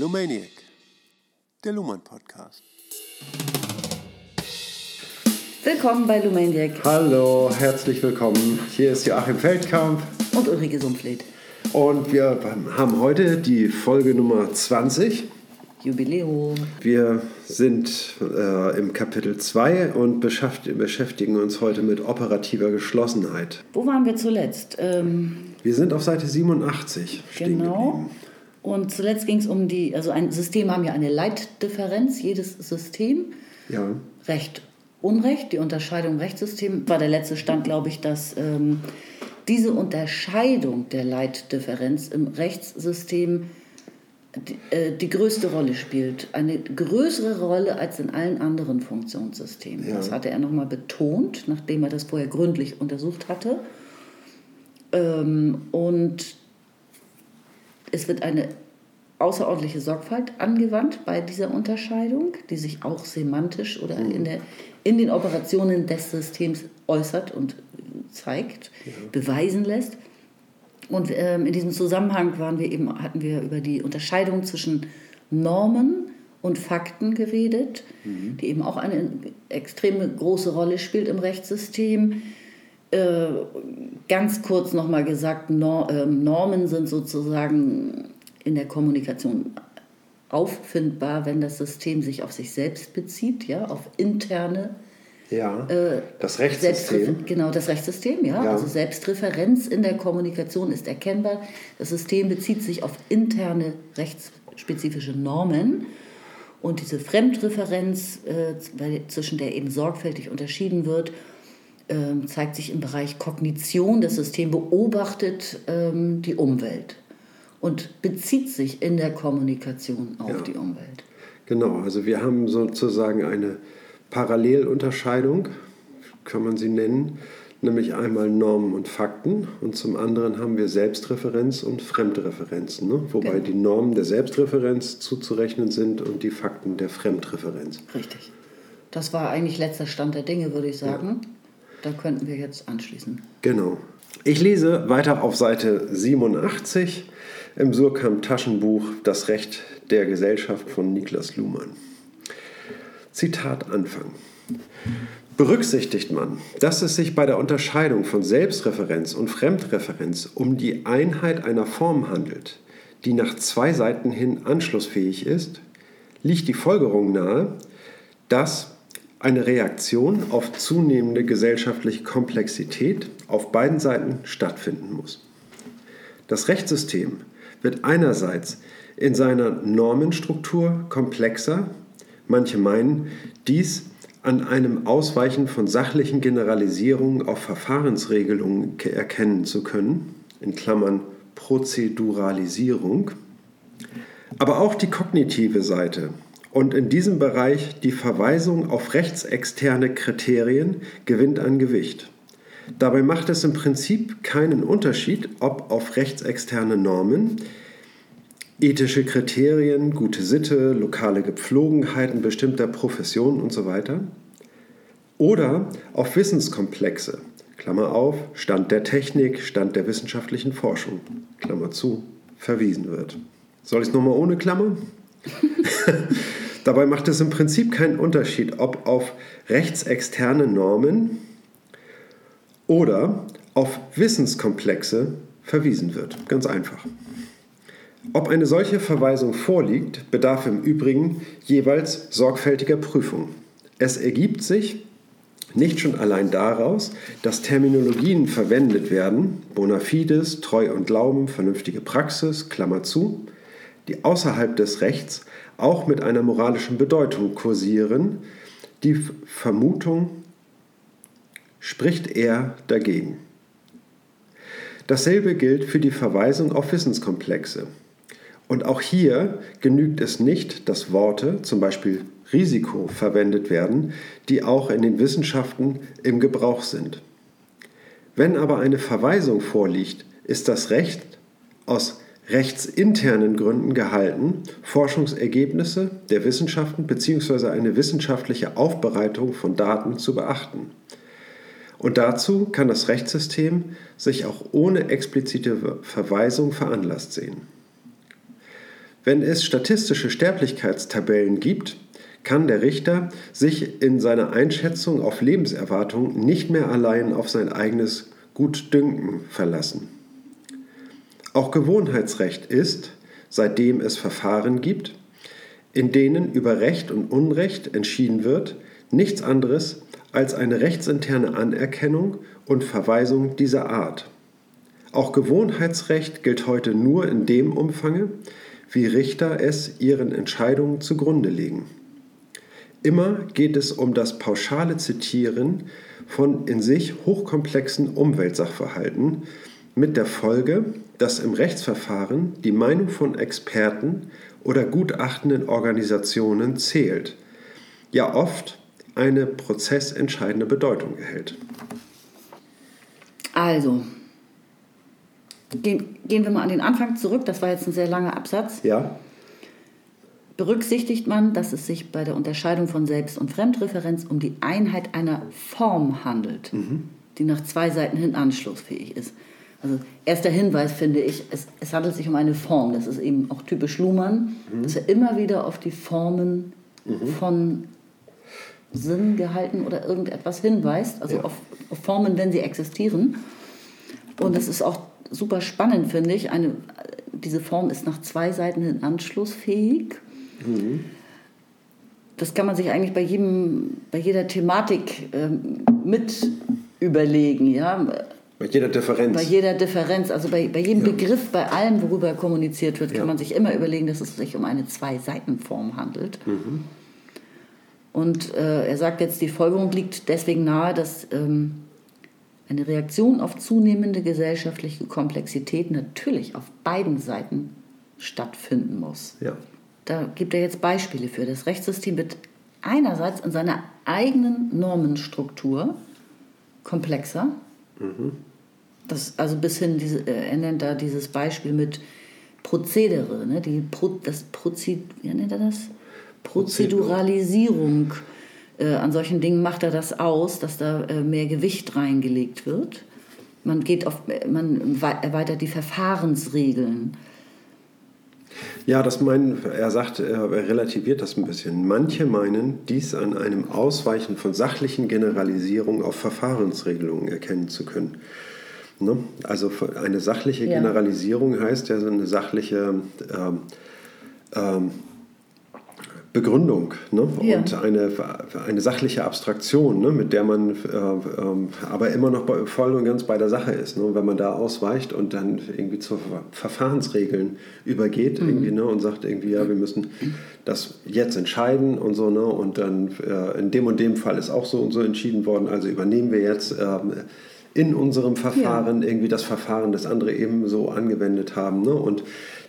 Lumaniac, der Luhmann Podcast. Willkommen bei Lumaniac Hallo, herzlich willkommen. Hier ist Joachim Feldkamp und Ulrike Sumpfleth. und wir haben heute die Folge Nummer 20. Jubiläum. Wir sind äh, im Kapitel 2 und beschäft- beschäftigen uns heute mit operativer Geschlossenheit. Wo waren wir zuletzt? Ähm, Wir sind auf Seite 87 stehen genau. geblieben. Und zuletzt ging es um die, also ein System haben ja eine Leitdifferenz, jedes System. Ja, Recht, Unrecht, die Unterscheidung Rechtssystem war der letzte Stand, glaube ich, dass ähm, diese Unterscheidung der Leitdifferenz im Rechtssystem die, äh, die größte Rolle spielt. Eine größere Rolle als in allen anderen Funktionssystemen. Ja. Das hatte er nochmal betont, nachdem er das vorher gründlich untersucht hatte. Ähm, und es wird eine außerordentliche Sorgfalt angewandt bei dieser Unterscheidung, die sich auch semantisch oder in, der, in den Operationen des Systems äußert und zeigt, beweisen lässt. Und ähm, in diesem Zusammenhang waren wir eben, hatten wir über die Unterscheidung zwischen Normen und Fakten geredet, die eben auch eine extreme große Rolle spielt im Rechtssystem. Äh, ganz kurz nochmal gesagt, Nor ähm, Normen sind sozusagen in der Kommunikation auffindbar, wenn das System sich auf sich selbst bezieht, ja, auf interne ja. äh, das Rechtssystem. Selbstrefer- Genau, das Rechtssystem, ja. Ja. Also Selbstreferenz in der Kommunikation ist erkennbar. Das System bezieht sich auf interne rechtsspezifische Normen. Und diese Fremdreferenz, äh, zwischen der eben sorgfältig unterschieden wird, ähm, zeigt sich im Bereich Kognition. Das System beobachtet ähm, die Umwelt und bezieht sich in der Kommunikation auf Ja. die Umwelt. Genau, also wir haben sozusagen eine Parallelunterscheidung, kann man sie nennen, nämlich einmal Normen und Fakten und zum anderen haben wir Selbstreferenz und Fremdreferenz, ne? wobei Genau. die Normen der Selbstreferenz zuzurechnen sind und die Fakten der Fremdreferenz. Richtig. Das war eigentlich letzter Stand der Dinge, würde ich sagen. Da könnten wir jetzt anschließen. Genau. Ich lese weiter auf Seite 87 im Surkamp Taschenbuch Das Recht der Gesellschaft von Niklas Luhmann. Zitat Anfang. Berücksichtigt man, dass es sich bei der Unterscheidung von Selbstreferenz und Fremdreferenz um die Einheit einer Form handelt, die nach zwei Seiten hin anschlussfähig ist, liegt die Folgerung nahe, dass eine Reaktion auf zunehmende gesellschaftliche Komplexität auf beiden Seiten stattfinden muss. Das Rechtssystem wird einerseits in seiner Normenstruktur komplexer, manche meinen, dies an einem Ausweichen von sachlichen Generalisierungen auf Verfahrensregelungen ke- erkennen zu können, in Klammern Prozeduralisierung, aber auch die kognitive Seite und in diesem Bereich die Verweisung auf rechtsexterne Kriterien gewinnt an Gewicht. Dabei macht es im Prinzip keinen Unterschied, ob auf rechtsexterne Normen, ethische Kriterien, gute Sitte, lokale Gepflogenheiten bestimmter Professionen und so oder auf Wissenskomplexe, Klammer auf, Stand der Technik, Stand der wissenschaftlichen Forschung, Klammer zu, verwiesen wird. Soll ich es nochmal ohne Klammer? Dabei macht es im Prinzip keinen Unterschied, ob auf rechtsexterne Normen oder auf Wissenskomplexe verwiesen wird. Ganz einfach. Ob eine solche Verweisung vorliegt, bedarf im Übrigen jeweils sorgfältiger Prüfung. Es ergibt sich nicht schon allein daraus, dass Terminologien verwendet werden, bona fides, Treu und Glauben, vernünftige Praxis, Klammer zu, die außerhalb des Rechts auch mit einer moralischen Bedeutung kursieren, die Vermutung spricht eher dagegen. Dasselbe gilt für die Verweisung auf Wissenskomplexe. Und auch hier genügt es nicht, dass Worte, zum Beispiel Risiko, verwendet werden, die auch in den Wissenschaften im Gebrauch sind. Wenn aber eine Verweisung vorliegt, ist das Recht aus rechtsinternen Gründen gehalten, Forschungsergebnisse der Wissenschaften bzw. eine wissenschaftliche Aufbereitung von Daten zu beachten. Und dazu kann das Rechtssystem sich auch ohne explizite Verweisung veranlasst sehen. Wenn es statistische Sterblichkeitstabellen gibt, kann der Richter sich in seiner Einschätzung auf Lebenserwartung nicht mehr allein auf sein eigenes Gutdünken verlassen. Auch Gewohnheitsrecht ist, seitdem es Verfahren gibt, in denen über Recht und Unrecht entschieden wird, nichts anderes als eine rechtsinterne Anerkennung und Verweisung dieser Art. Auch Gewohnheitsrecht gilt heute nur in dem Umfange, wie Richter es ihren Entscheidungen zugrunde legen. Immer geht es um das pauschale Zitieren von in sich hochkomplexen Umweltsachverhalten mit der Folge, dass im Rechtsverfahren die Meinung von Experten oder gutachtenden Organisationen zählt, ja oft eine prozessentscheidende Bedeutung erhält. Also, gehen, gehen wir mal an den Anfang zurück. Das war jetzt ein sehr langer Absatz. Ja, Berücksichtigt man, dass es sich bei der Unterscheidung von Selbst- und Fremdreferenz um die Einheit einer Form handelt, die nach zwei Seiten hin anschlussfähig ist. Also erster Hinweis finde ich, es, es handelt sich um eine Form. Das ist eben auch typisch Luhmann, dass er immer wieder auf die Formen von Sinn gehalten oder irgendetwas hinweist, also Ja. auf, auf Formen, wenn sie existieren. Und das ist auch super spannend, finde ich. Eine, diese Form ist nach zwei Seiten hin anschlussfähig. Das kann man sich eigentlich bei, jedem, bei jeder Thematik ähm, mit überlegen. Ja? Bei jeder Differenz. Bei jeder Differenz, also bei, bei jedem Begriff, bei allem, worüber kommuniziert wird, Ja. kann man sich immer überlegen, dass es sich um eine Zwei-Seiten-Form handelt. Und äh, er sagt jetzt, die Folgerung liegt deswegen nahe, dass ähm, eine Reaktion auf zunehmende gesellschaftliche Komplexität natürlich auf beiden Seiten stattfinden muss. ja. Da gibt er jetzt Beispiele für. Das Rechtssystem wird einerseits in seiner eigenen Normenstruktur komplexer. Das, also bis hin, diese, äh, er nennt da dieses Beispiel mit Prozedere, ne? die Pro, das Prozid, wie nennt er das? Prozeduralisierung. Äh, an solchen Dingen macht er das aus, dass da äh, mehr Gewicht reingelegt wird. Man, geht auf, man wei- erweitert die Verfahrensregeln. Ja, das meinen, er sagt, er relativiert das ein bisschen. Manche meinen, dies an einem Ausweichen von sachlichen Generalisierungen auf Verfahrensregelungen erkennen zu können. Ne? Also eine sachliche Ja. Generalisierung heißt ja so eine sachliche ähm, ähm, Begründung ne? Ja. und eine, eine sachliche Abstraktion, ne? mit der man äh, ähm, aber immer noch bei, voll und ganz bei der Sache ist. Ne? Und wenn man da ausweicht und dann irgendwie zu Ver- Verfahrensregeln übergeht irgendwie, ne? und sagt irgendwie, ja, wir müssen das jetzt entscheiden und so, ne? und dann äh, in dem und dem Fall ist auch so und so entschieden worden, also übernehmen wir jetzt ähm, in unserem Verfahren irgendwie das Verfahren, das andere eben so angewendet haben. Ne? Und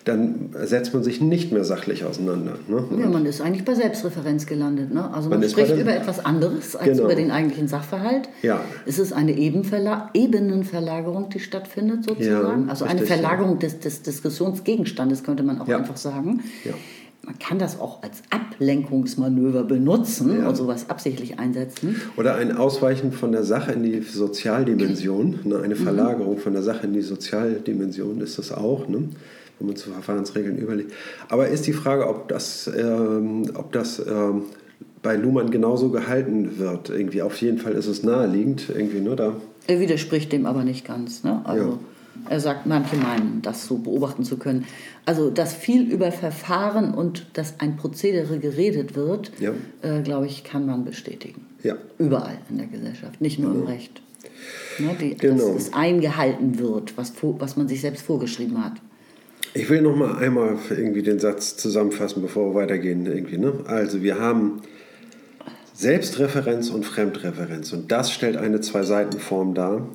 dann setzt man sich nicht mehr sachlich auseinander. Ne? Ja, man ist eigentlich bei Selbstreferenz gelandet. Ne? Also man, Man spricht über etwas anderes als Genau. über den eigentlichen Sachverhalt. Ja. Es ist eine Ebenverla Ebenenverlagerung, die stattfindet sozusagen. Ja, also eine richtig, Verlagerung des, des Diskussionsgegenstandes könnte man auch Ja. einfach sagen. Ja. Man kann das auch als Ablenkungsmanöver benutzen Ja. und sowas absichtlich einsetzen. Oder ein Ausweichen von der Sache in die Sozialdimension, ne? eine Verlagerung von der Sache in die Sozialdimension ist das auch, ne? wenn man zu Verfahrensregeln überlegt. Aber ist die Frage, ob das, ähm, ob das ähm, bei Luhmann genauso gehalten wird. Irgendwie auf jeden Fall ist es naheliegend, irgendwie, ne? Da, Er widerspricht dem aber nicht ganz. Ne? Also er sagt, manche meinen, das so beobachten zu können. Also, dass viel über Verfahren und dass ein Prozedere geredet wird, Ja. äh, glaube ich, kann man bestätigen. ja. Überall in der Gesellschaft, nicht nur im Recht. Ne, die, Genau. Dass es eingehalten wird, was, was man sich selbst vorgeschrieben hat. Ich will noch mal einmal irgendwie den Satz zusammenfassen, bevor wir weitergehen. Irgendwie, ne? Also wir haben Selbstreferenz und Fremdreferenz und das stellt eine Zwei-Seiten-Form dar,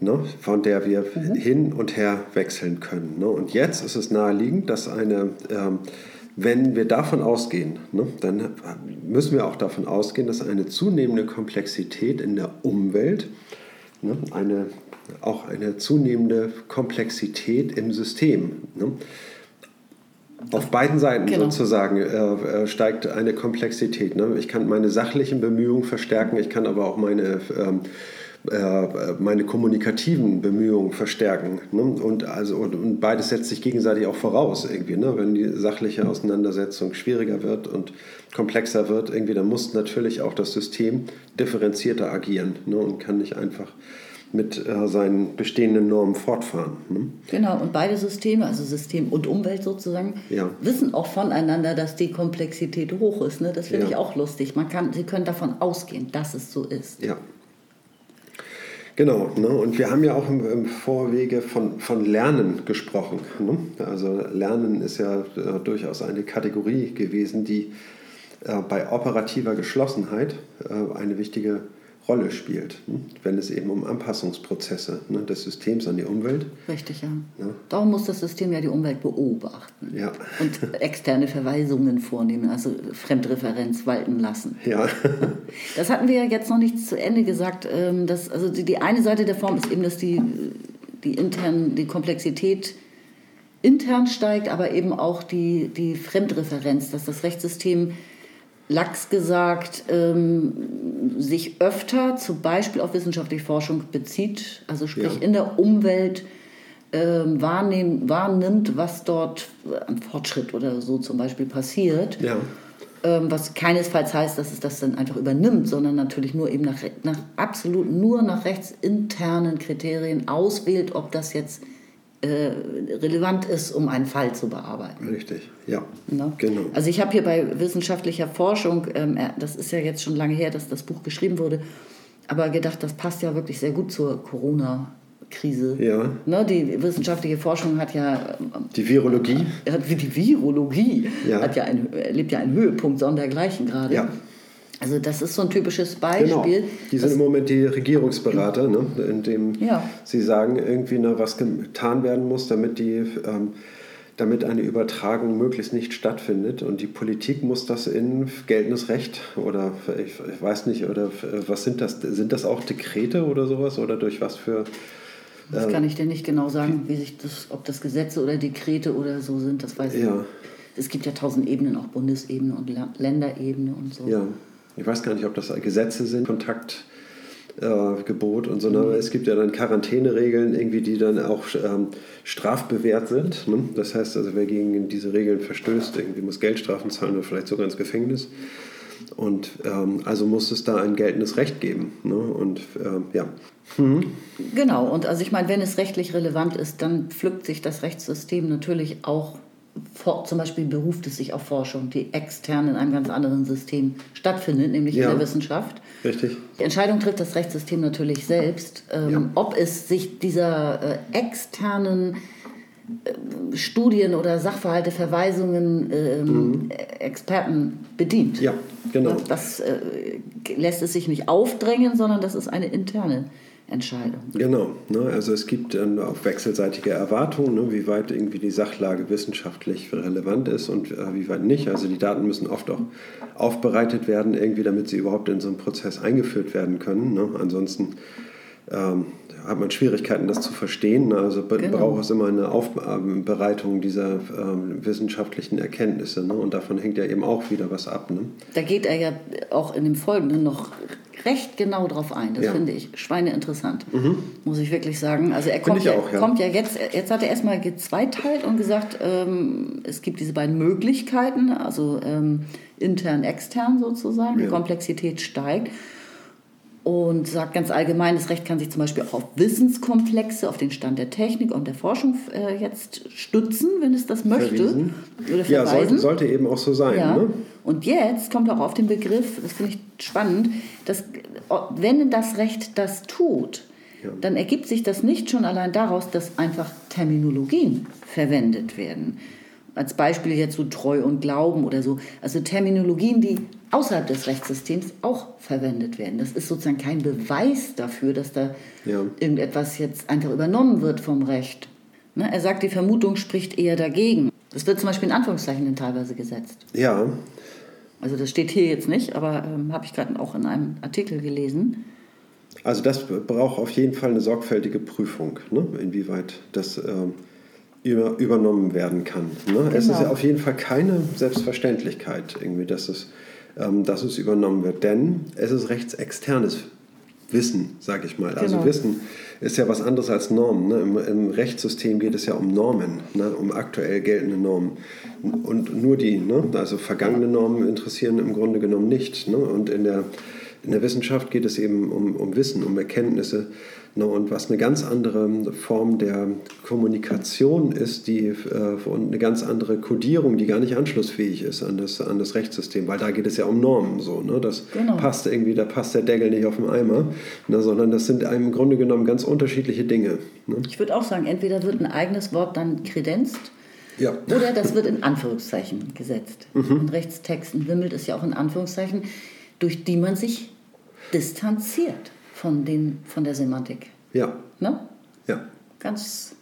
ne? von der wir hin und her wechseln können. Ne? Und jetzt ist es naheliegend, dass eine, ähm, wenn wir davon ausgehen, ne, dann müssen wir auch davon ausgehen, dass eine zunehmende Komplexität in der Umwelt ne, eine, auch eine zunehmende Komplexität im System. Ne? Auf beiden Seiten Genau. sozusagen äh, äh, steigt eine Komplexität. Ne? Ich kann meine sachlichen Bemühungen verstärken, ich kann aber auch meine, ähm, äh, meine kommunikativen Bemühungen verstärken. Ne? Und, also, und, und, beides setzt sich gegenseitig auch voraus irgendwie. Ne? Wenn die sachliche Auseinandersetzung schwieriger wird und komplexer wird, irgendwie, dann muss natürlich auch das System differenzierter agieren ne? und kann nicht einfach mit äh, seinen bestehenden Normen fortfahren. Ne? Genau, und beide Systeme, also System und Umwelt sozusagen, ja. wissen auch voneinander, dass die Komplexität hoch ist. Ne? Das finde ja. ich auch lustig. Man kann, sie können davon ausgehen, dass es so ist. Ja. Genau, ne? und wir haben ja auch im, im Vorwege von, von Lernen gesprochen. Ne? Also Lernen ist ja äh, durchaus eine Kategorie gewesen, die äh, bei operativer Geschlossenheit äh, eine wichtige Rolle spielt, ne? wenn es eben um Anpassungsprozesse ne, des Systems an die Umwelt. Richtig, ja. ja. Darum muss das System ja die Umwelt beobachten ja. und externe Verweisungen vornehmen, also Fremdreferenz walten lassen. Ja. Das hatten wir ja jetzt noch nicht zu Ende gesagt. Ähm, dass, also die, die eine Seite der Form ist eben, dass die, die, intern, die Komplexität intern steigt, aber eben auch die, die Fremdreferenz, dass das Rechtssystem lax gesagt, ähm, sich öfter zum Beispiel auf wissenschaftliche Forschung bezieht, also sprich ja. in der Umwelt ähm, wahrnimmt, was dort an Fortschritt oder so zum Beispiel passiert. Ja. Ähm, was keinesfalls heißt, dass es das dann einfach übernimmt, sondern natürlich nur eben nach, nach absolut nur nach rechtsinternen Kriterien auswählt, ob das jetzt äh, relevant ist, um einen Fall zu bearbeiten. Richtig, ja. Ne? Genau. Also ich habe hier bei wissenschaftlicher Forschung, ähm, das ist ja jetzt schon lange her, dass das Buch geschrieben wurde, aber gedacht, das passt ja wirklich sehr gut zur Corona. Krise. Ja. Ne, die wissenschaftliche Forschung hat ja. Die Virologie? Hat, die Virologie ja. Hat ja ein, erlebt ja einen Höhepunkt sondergleichen gerade. Ja. Also das ist so ein typisches Beispiel. Genau. Die sind im Moment die Regierungsberater, ne? indem ja. sie sagen, irgendwie na, was getan werden muss, damit, die, ähm, damit eine Übertragung möglichst nicht stattfindet. Und die Politik muss das in geltendes Recht oder ich, ich weiß nicht, oder äh, was sind das? Sind das auch Dekrete oder sowas? Oder durch was für... Das kann ich dir nicht genau sagen, wie sich das, ob das Gesetze oder Dekrete oder so sind, das weiß ich ja. nicht. Es gibt ja tausend Ebenen, auch Bundesebene und Länderebene und so. Ja ich weiß gar nicht, ob das Gesetze sind, Kontaktgebot äh, und so. Mhm. Es gibt ja dann Quarantäneregeln, irgendwie, die dann auch ähm, strafbewehrt sind. Ne? Das heißt also, wer gegen diese Regeln verstößt, irgendwie muss Geldstrafen zahlen oder vielleicht sogar ins Gefängnis. Und ähm, also muss es da ein geltendes Recht geben. Ne? Und ähm, ja. Mhm. Genau, und also ich meine, wenn es rechtlich relevant ist, dann pflückt sich das Rechtssystem natürlich auch zum Beispiel beruft es sich auf Forschung, die extern in einem ganz anderen System stattfindet, nämlich ja, in der Wissenschaft. Richtig. Die Entscheidung trifft das Rechtssystem natürlich selbst, ähm, ja. ob es sich dieser äh, externen äh, Studien oder Sachverhalte, Verweisungen, ähm, mhm. Experten bedient. Ja, genau. Das äh, lässt es sich nicht aufdrängen, sondern das ist eine interne Entscheidung. Genau, ne? also es gibt dann auch wechselseitige Erwartungen, ne? wie weit irgendwie die Sachlage wissenschaftlich relevant ist und äh, wie weit nicht. Also die Daten müssen oft auch aufbereitet werden, irgendwie, damit sie überhaupt in so einen Prozess eingeführt werden können. Ne? Ansonsten ähm, hat man Schwierigkeiten, das zu verstehen. Ne? Also genau. braucht es immer eine Aufbereitung dieser ähm, wissenschaftlichen Erkenntnisse. Ne? Und davon hängt ja eben auch wieder was ab. Ne? Da geht er ja auch in dem Folgenden noch recht genau drauf ein. Das ja. finde ich schweineinteressant, mhm. muss ich wirklich sagen. Also er kommt, ja, auch, ja. kommt ja jetzt, jetzt hat er erstmal gezweiteilt und gesagt, ähm, es gibt diese beiden Möglichkeiten, also ähm, intern, extern sozusagen, die Komplexität steigt und sagt ganz allgemein, das Recht kann sich zum Beispiel auch auf Wissenskomplexe, auf den Stand der Technik und der Forschung äh, jetzt stützen, wenn es das möchte. Verwiesen. Oder verweisen. Ja, sollte, sollte, eben auch so sein. Ja. Ne? Und jetzt kommt auch auf den Begriff, das finde ich spannend, dass wenn das Recht das tut, ja. dann ergibt sich das nicht schon allein daraus, dass einfach Terminologien verwendet werden als Beispiel jetzt so Treu und Glauben oder so. Also Terminologien, die außerhalb des Rechtssystems auch verwendet werden. Das ist sozusagen kein Beweis dafür, dass da ja. irgendetwas jetzt einfach übernommen wird vom Recht. Ne? Er sagt, die Vermutung spricht eher dagegen. Das wird zum Beispiel in Anführungszeichen teilweise gesetzt. Ja. Also das steht hier jetzt nicht, aber ähm, habe ich gerade auch in einem Artikel gelesen. Also das braucht auf jeden Fall eine sorgfältige Prüfung, ne? inwieweit das ähm, über, übernommen werden kann. Ne? Genau. Es ist ja genau. auf jeden Fall keine Selbstverständlichkeit, irgendwie, dass, es, dass es übernommen wird, denn es ist rechtsexternes Wissen, sage ich mal. Also Genau. Wissen ist ja was anderes als Normen. Ne? Im, Im Rechtssystem geht es ja um Normen, ne? um aktuell geltende Normen. Und nur die, ne? also vergangene Normen interessieren im Grunde genommen nicht. Ne? Und in der, in der Wissenschaft geht es eben um, um Wissen, um Erkenntnisse. Ne? Und was eine ganz andere Form der Kommunikation ist, die, äh, und eine ganz andere Kodierung, die gar nicht anschlussfähig ist an das, an das Rechtssystem, weil da geht es ja um Normen. So, ne? Das Genau. passt irgendwie, da passt der Deckel nicht auf den Eimer, ne? sondern das sind im Grunde genommen ganz unterschiedliche Dinge. Ne? Ich würde auch sagen, entweder wird ein eigenes Wort dann kredenzt Ja. oder das wird in Anführungszeichen gesetzt. In Rechtstexten wimmelt es ja auch in Anführungszeichen, durch die man sich distanziert von, den, von der Semantik. Ja, Ne? ja. Ganz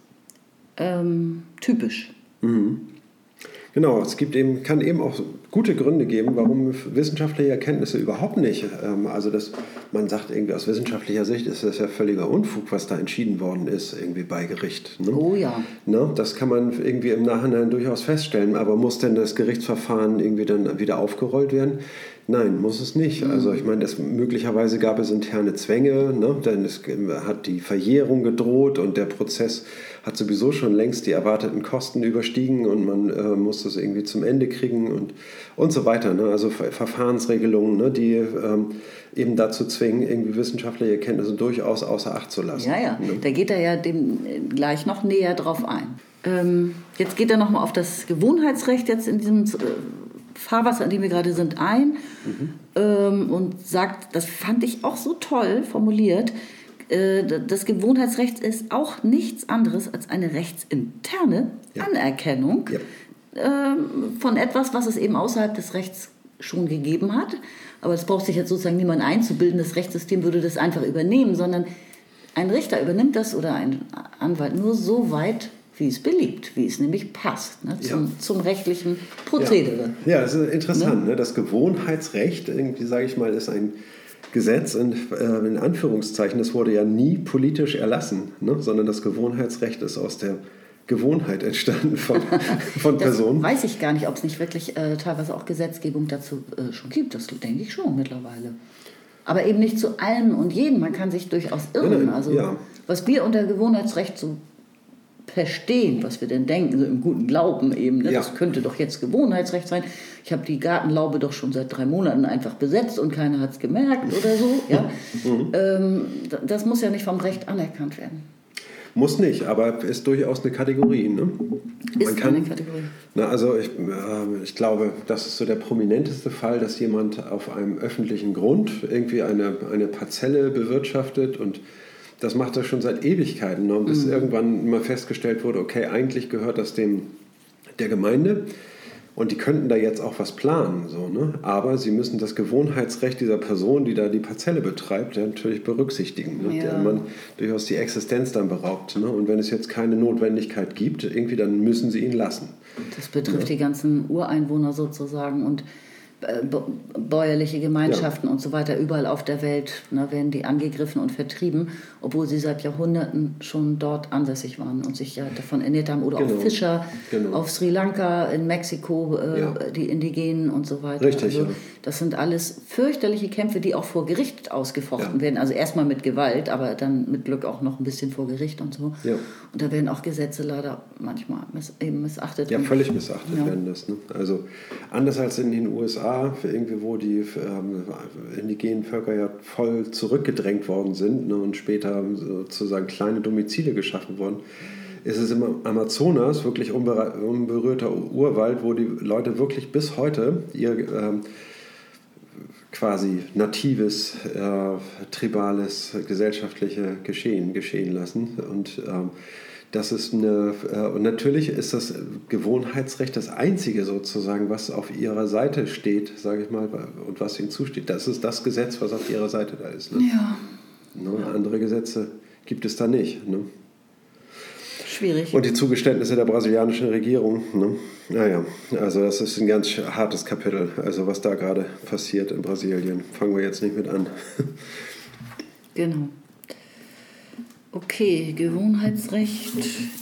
ähm, typisch. Genau, es gibt eben, kann eben auch gute Gründe geben, warum wissenschaftliche Erkenntnisse überhaupt nicht, ähm, also dass man sagt, irgendwie aus wissenschaftlicher Sicht ist das ja völliger Unfug, was da entschieden worden ist, irgendwie bei Gericht. Ne? Oh ja. Ne? Das kann man irgendwie im Nachhinein durchaus feststellen, aber muss denn das Gerichtsverfahren irgendwie dann wieder aufgerollt werden? Nein, muss es nicht. Also ich meine, es, möglicherweise gab es interne Zwänge, ne? denn es hat die Verjährung gedroht und der Prozess hat sowieso schon längst die erwarteten Kosten überstiegen und man äh, muss das irgendwie zum Ende kriegen und, und so weiter. Ne? Also Ver Verfahrensregelungen, ne? die ähm, eben dazu zwingen, irgendwie wissenschaftliche Erkenntnisse durchaus außer Acht zu lassen. Ja, ja, Ne? da geht er ja dem äh, gleich noch näher drauf ein. Ähm, jetzt geht er nochmal auf das Gewohnheitsrecht jetzt in diesem äh, Fahrwasser, in dem wir gerade sind, ein ähm, und sagt, das fand ich auch so toll formuliert, äh, das Gewohnheitsrecht ist auch nichts anderes als eine rechtsinterne Ja. Anerkennung Ja. ähm, von etwas, was es eben außerhalb des Rechts schon gegeben hat. Aber das braucht sich jetzt sozusagen niemand einzubilden, das Rechtssystem würde das einfach übernehmen, sondern ein Richter übernimmt das oder ein Anwalt nur so weit, wie es beliebt, wie es nämlich passt, ne, zum, Ja. zum rechtlichen Prozedere. Ja, das ist interessant. Ne? Das Gewohnheitsrecht, irgendwie sage ich mal, ist ein Gesetz in, äh, in Anführungszeichen. Das wurde ja nie politisch erlassen, ne? sondern das Gewohnheitsrecht ist aus der Gewohnheit entstanden von, von Das Personen. weiß ich gar nicht, ob es nicht wirklich äh, teilweise auch Gesetzgebung dazu äh, schon gibt. Das denke ich schon mittlerweile. Aber eben nicht zu allem und jedem. Man kann sich durchaus irren. Nein, nein, also, ja. was wir unter Gewohnheitsrecht so verstehen, was wir denn denken, so im guten Glauben eben. Ne? Ja. Das könnte doch jetzt Gewohnheitsrecht sein. Ich habe die Gartenlaube doch schon seit drei Monaten einfach besetzt und keiner hat es gemerkt oder so. Ja? Mhm. ähm, das muss ja nicht vom Recht anerkannt werden. Muss nicht, aber ist durchaus eine Kategorie. Ne? Ist eine Kategorie. Na, also ich, äh, ich glaube, das ist so der prominenteste Fall, dass jemand auf einem öffentlichen Grund irgendwie eine, eine Parzelle bewirtschaftet und das macht er schon seit Ewigkeiten. Ne? Bis irgendwann mal festgestellt wurde, okay, eigentlich gehört das dem der Gemeinde und die könnten da jetzt auch was planen. So, ne? Aber sie müssen das Gewohnheitsrecht dieser Person, die da die Parzelle betreibt, ja, natürlich berücksichtigen. Ne? Ja. Der man durchaus die Existenz dann beraubt. Ne? Und wenn es jetzt keine Notwendigkeit gibt, irgendwie, dann müssen sie ihn lassen. Das betrifft die ganzen Ureinwohner sozusagen und bäuerliche Gemeinschaften und so weiter. Überall auf der Welt ne, werden die angegriffen und vertrieben, obwohl sie seit Jahrhunderten schon dort ansässig waren und sich ja davon ernährt haben. Oder Genau. auch Fischer Genau. auf Sri Lanka, in Mexiko, äh, Ja. die Indigenen und so weiter. Richtig, also, ja. Das sind alles fürchterliche Kämpfe, die auch vor Gericht ausgefochten Ja. werden. Also erstmal mit Gewalt, aber dann mit Glück auch noch ein bisschen vor Gericht und so. Ja. Und da werden auch Gesetze leider manchmal miss eben missachtet. Ja, völlig missachtet Ja. werden das. Ne? Also anders als in den USA, irgendwie, wo die ähm, indigenen Völker ja voll zurückgedrängt worden sind ne, und später sozusagen kleine Domizile geschaffen wurden, ist es im Amazonas wirklich unberührter Urwald, wo die Leute wirklich bis heute ihr ähm, quasi natives, äh, tribales, gesellschaftliche Geschehen geschehen lassen. Und ähm, das ist eine, äh, und natürlich ist das Gewohnheitsrecht das einzige sozusagen, was auf ihrer Seite steht, sage ich mal, und was ihnen zusteht. Das ist das Gesetz, was auf ihrer Seite da ist. Ne? Ja, Ne? Andere Gesetze gibt es da nicht. Ne? schwierig. Und die Zugeständnisse der brasilianischen Regierung. Ne? Naja, also das ist ein ganz hartes Kapitel. Also was da gerade passiert in Brasilien. Fangen wir jetzt nicht mit an. Genau. Okay, Gewohnheitsrecht.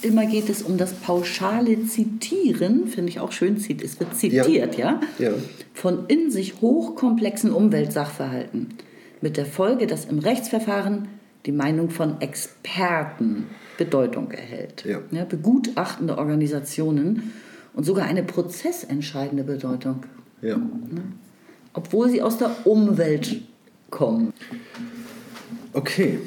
Immer geht es um das pauschale Zitieren, finde ich auch schön, es wird zitiert, ja. Ja. Von in sich hochkomplexen Umweltsachverhalten. mit der Folge, dass im Rechtsverfahren die Meinung von Experten Bedeutung erhält. Ja. Ja, begutachtende Organisationen und sogar eine prozessentscheidende Bedeutung, Ja. obwohl sie aus der Umwelt kommen. Okay.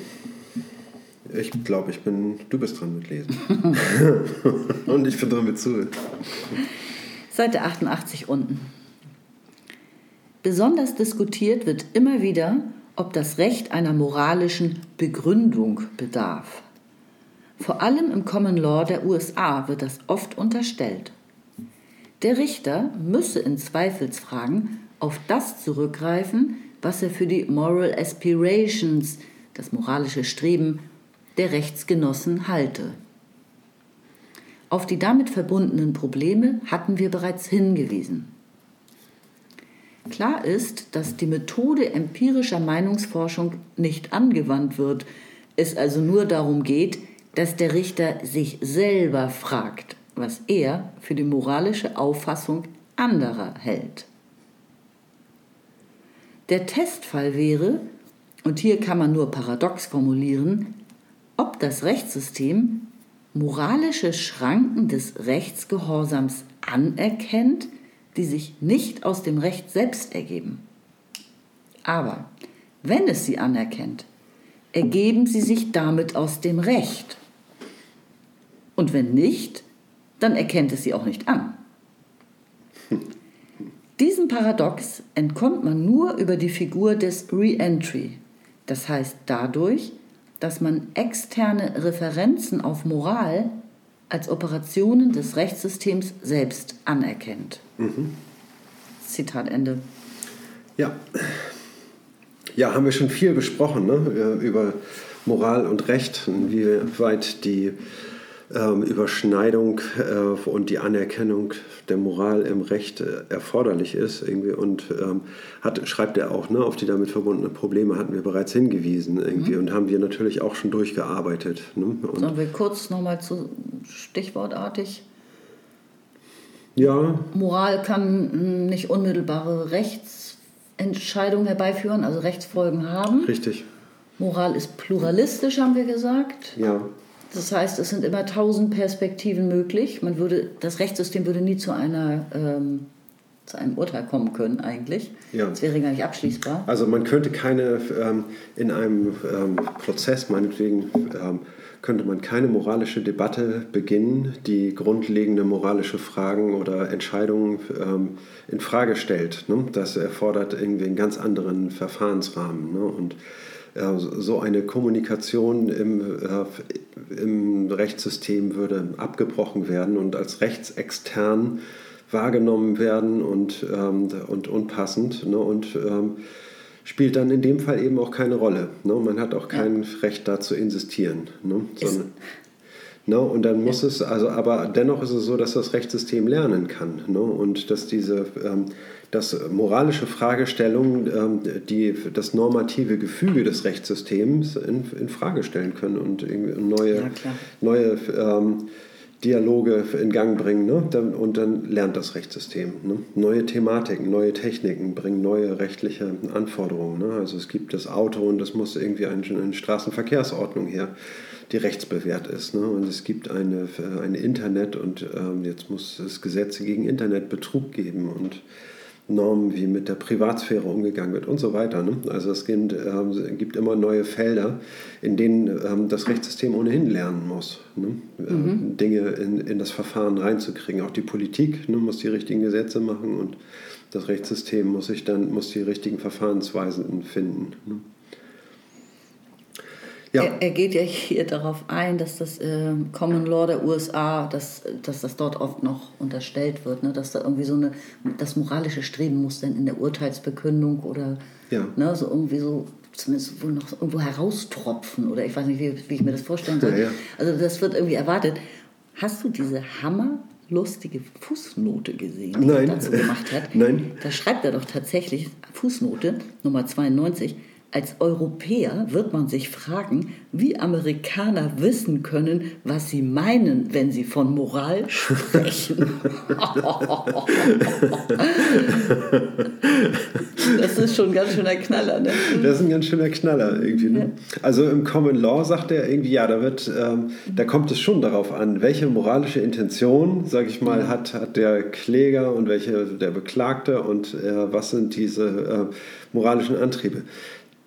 Ich glaube, ich bin. Du bist dran mit Lesen. Und ich bin dran mit Zuhören. Seite 88 unten. Besonders diskutiert wird immer wieder, ob das Recht einer moralischen Begründung bedarf. Vor allem im Common Law der USA wird das oft unterstellt. Der Richter müsse in Zweifelsfragen auf das zurückgreifen, was er für die Moral Aspirations, das moralische Streben der Rechtsgenossen halte. Auf die damit verbundenen Probleme hatten wir bereits hingewiesen. Klar ist, dass die Methode empirischer Meinungsforschung nicht angewandt wird, es also nur darum geht, dass der Richter sich selber fragt, was er für die moralische Auffassung anderer hält. Der Testfall wäre, und hier kann man nur paradox formulieren, ob das Rechtssystem moralische Schranken des Rechtsgehorsams anerkennt, die sich nicht aus dem Recht selbst ergeben. Aber wenn es sie anerkennt, ergeben sie sich damit aus dem Recht. Und wenn nicht, dann erkennt es sie auch nicht an. Diesem Paradox entkommt man nur über die Figur des Re-Entry, das heißt dadurch, dass man externe Referenzen auf Moral als Operationen des Rechtssystems selbst anerkennt. Zitat Ende. Ja. Ja, haben wir schon viel besprochen ne? über Moral und Recht, inwieweit die ähm, Überschneidung äh, und die Anerkennung der Moral im Recht äh, erforderlich ist. Irgendwie. Und ähm, hat, schreibt er auch, ne, auf die damit verbundenen Probleme hatten wir bereits hingewiesen irgendwie und haben wir natürlich auch schon durchgearbeitet. Ne? Sollen wir kurz nochmal zu stichwortartig? ja, Moral kann mh, nicht unmittelbare Rechtsentscheidungen herbeiführen, also Rechtsfolgen haben. richtig. Moral ist pluralistisch, haben wir gesagt. Ja, Das heißt, es sind immer tausend Perspektiven möglich. Man würde, das Rechtssystem würde nie zu, einer, ähm, zu einem Urteil kommen können, eigentlich. Ja. Das wäre gar nicht abschließbar. Also man könnte keine, ähm, in einem ähm, Prozess meinetwegen, ähm, könnte man keine moralische Debatte beginnen, die grundlegende moralische Fragen oder Entscheidungen ähm, in Frage stellt. Ne? Das erfordert irgendwie einen ganz anderen Verfahrensrahmen. Ne? Und so eine Kommunikation im, äh, im Rechtssystem würde abgebrochen werden und als rechtsextern wahrgenommen werden und, ähm, und unpassend ne, und ähm, spielt dann in dem Fall eben auch keine Rolle. Ne? Man hat auch kein Recht da zu insistieren. Ne? Sondern, ne? Und dann muss es, also aber dennoch ist es so, dass das Rechtssystem lernen kann ne? und dass diese ähm, dass moralische Fragestellungen ähm, die das normative Gefüge des Rechtssystems in, in Frage stellen können und neue, Ja, neue ähm, Dialoge in Gang bringen. Ne? Und dann lernt das Rechtssystem. Ne? Neue Thematiken, neue Techniken bringen neue rechtliche Anforderungen. Ne? Also es gibt das Auto und das muss irgendwie eine, eine Straßenverkehrsordnung her, die rechtsbewährt ist. Ne? Und es gibt eine, ein Internet und ähm, jetzt muss es Gesetze gegen Internetbetrug geben und Normen, wie mit der Privatsphäre umgegangen wird und so weiter. Ne? Also es gibt, ähm, gibt immer neue Felder, in denen ähm, das Rechtssystem ohnehin lernen muss, ne? ähm, Dinge in, in das Verfahren reinzukriegen. Auch die Politik ne, muss die richtigen Gesetze machen und das Rechtssystem muss sich dann muss die richtigen Verfahrensweisen finden. Ja, Er, er geht ja hier darauf ein, dass das ähm, Common Law der USA, dass, dass das dort oft noch unterstellt wird, ne? dass da irgendwie so eine, das moralische Streben muss dann in der Urteilsbekündung oder Ja. ne, so irgendwie so zumindest wohl noch irgendwo heraustropfen oder ich weiß nicht, wie, wie ich mir das vorstellen soll. Ja, ja. Also das wird irgendwie erwartet. Hast du diese hammerlustige Fußnote gesehen, die Nein. er dazu gemacht hat? Nein. Da schreibt er doch tatsächlich, Fußnote Nummer 92, Als Europäer wird man sich fragen, wie Amerikaner wissen können, was sie meinen, wenn sie von Moral sprechen. das ist schon ein ganz schöner Knaller, ne? Das ist ein ganz schöner Knaller irgendwie. Ne? Also im Common Law sagt er irgendwie, ja, da wird, ähm, da kommt es schon darauf an, welche moralische Intention, sage ich mal, hat, hat der Kläger und welche der Beklagte und äh, was sind diese äh, moralischen Antriebe.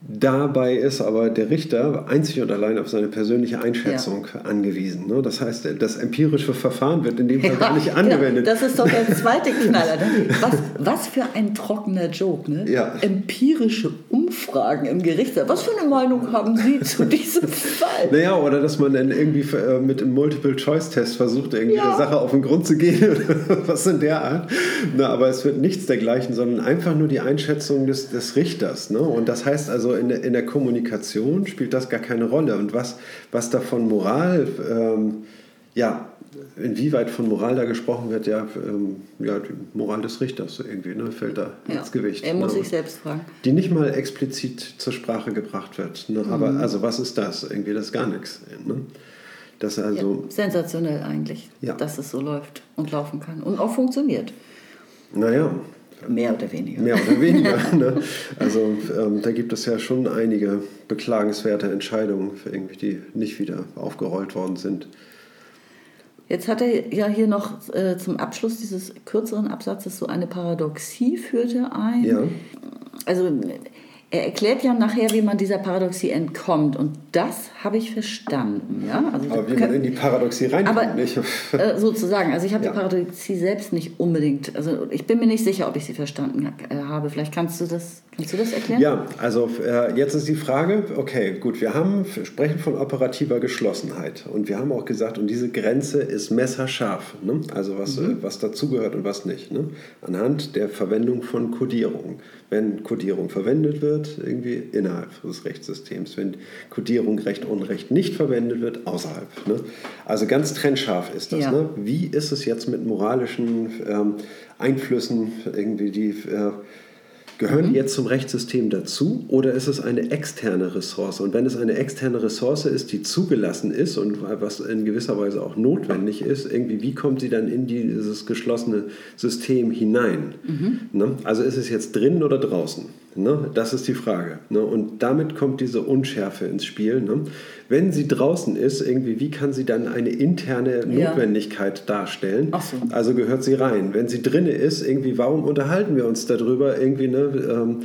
Dabei ist aber der Richter einzig und allein auf seine persönliche Einschätzung ja. angewiesen. Ne? Das heißt, das empirische Verfahren wird in dem Fall ja, gar nicht angewendet. Genau. Das ist doch der zweite Knaller. Ne? Was, was für ein trockener Joke. Ne? Ja. Empirische Umfragen im Gerichtssaal. Was für eine Meinung haben Sie zu diesem Fall? Naja, oder dass man dann irgendwie äh, mit einem Multiple-Choice-Test versucht, irgendwie ja. der Sache auf den Grund zu gehen. was in der Art. Na, aber es wird nichts dergleichen, sondern einfach nur die Einschätzung des, des Richters. Ne? Und das heißt also, in der, in der Kommunikation spielt das gar keine Rolle. Und was, was da von Moral, ähm, ja, inwieweit von Moral da gesprochen wird, ja, ähm, ja die Moral des Richters irgendwie, ne, fällt da ja. ins Gewicht. Er muss ne, sich selbst fragen. Die nicht mal explizit zur Sprache gebracht wird. Ne, mhm. Aber also was ist das? Irgendwie das ist gar nichts. Ne? Das also, ja, sensationell eigentlich, ja. dass es so läuft und laufen kann und auch funktioniert. Naja, Mehr oder weniger. Mehr oder weniger. ne? Also ähm, da gibt es ja schon einige beklagenswerte Entscheidungen, irgendwie, die nicht wieder aufgerollt worden sind. Jetzt hat er ja hier noch äh, zum Abschluss dieses kürzeren Absatzes so eine Paradoxie führte ein. Ja. Also er erklärt ja nachher, wie man dieser Paradoxie entkommt. Und das habe ich verstanden. Ja? Also aber wie man in die Paradoxie reinkommt, aber, nicht? Äh, sozusagen. Also ich habe ja. die Paradoxie selbst nicht unbedingt, also ich bin mir nicht sicher, ob ich sie verstanden äh, habe. Vielleicht kannst du das, kannst du das erklären? Ja, also äh, jetzt ist die Frage, okay, gut, wir haben, sprechen von operativer Geschlossenheit. Und wir haben auch gesagt, und diese Grenze ist messerscharf. Ne? Also was, mhm. was dazugehört und was nicht. Ne? Anhand der Verwendung von Kodierung. Wenn Kodierung verwendet wird, irgendwie innerhalb des Rechtssystems. Wenn Kodierung Recht Unrecht nicht verwendet wird, außerhalb. Ne? Also ganz trennscharf ist das. Ja. Ne? Wie ist es jetzt mit moralischen ähm, Einflüssen, irgendwie die äh, Gehören die mhm. jetzt zum Rechtssystem dazu oder ist es eine externe Ressource? Und wenn es eine externe Ressource ist, die zugelassen ist und was in gewisser Weise auch notwendig ist, irgendwie, wie kommt sie dann in dieses geschlossene System hinein? Mhm. Ne? Also ist es jetzt drin oder draußen? Ne? Das ist die Frage. Ne? Und damit kommt diese Unschärfe ins Spiel. Ne? Wenn sie draußen ist, irgendwie, wie kann sie dann eine interne Notwendigkeit ja. darstellen? So. Also gehört sie rein. Wenn sie drinne ist, irgendwie, warum unterhalten wir uns darüber? Irgendwie, ne, ähm,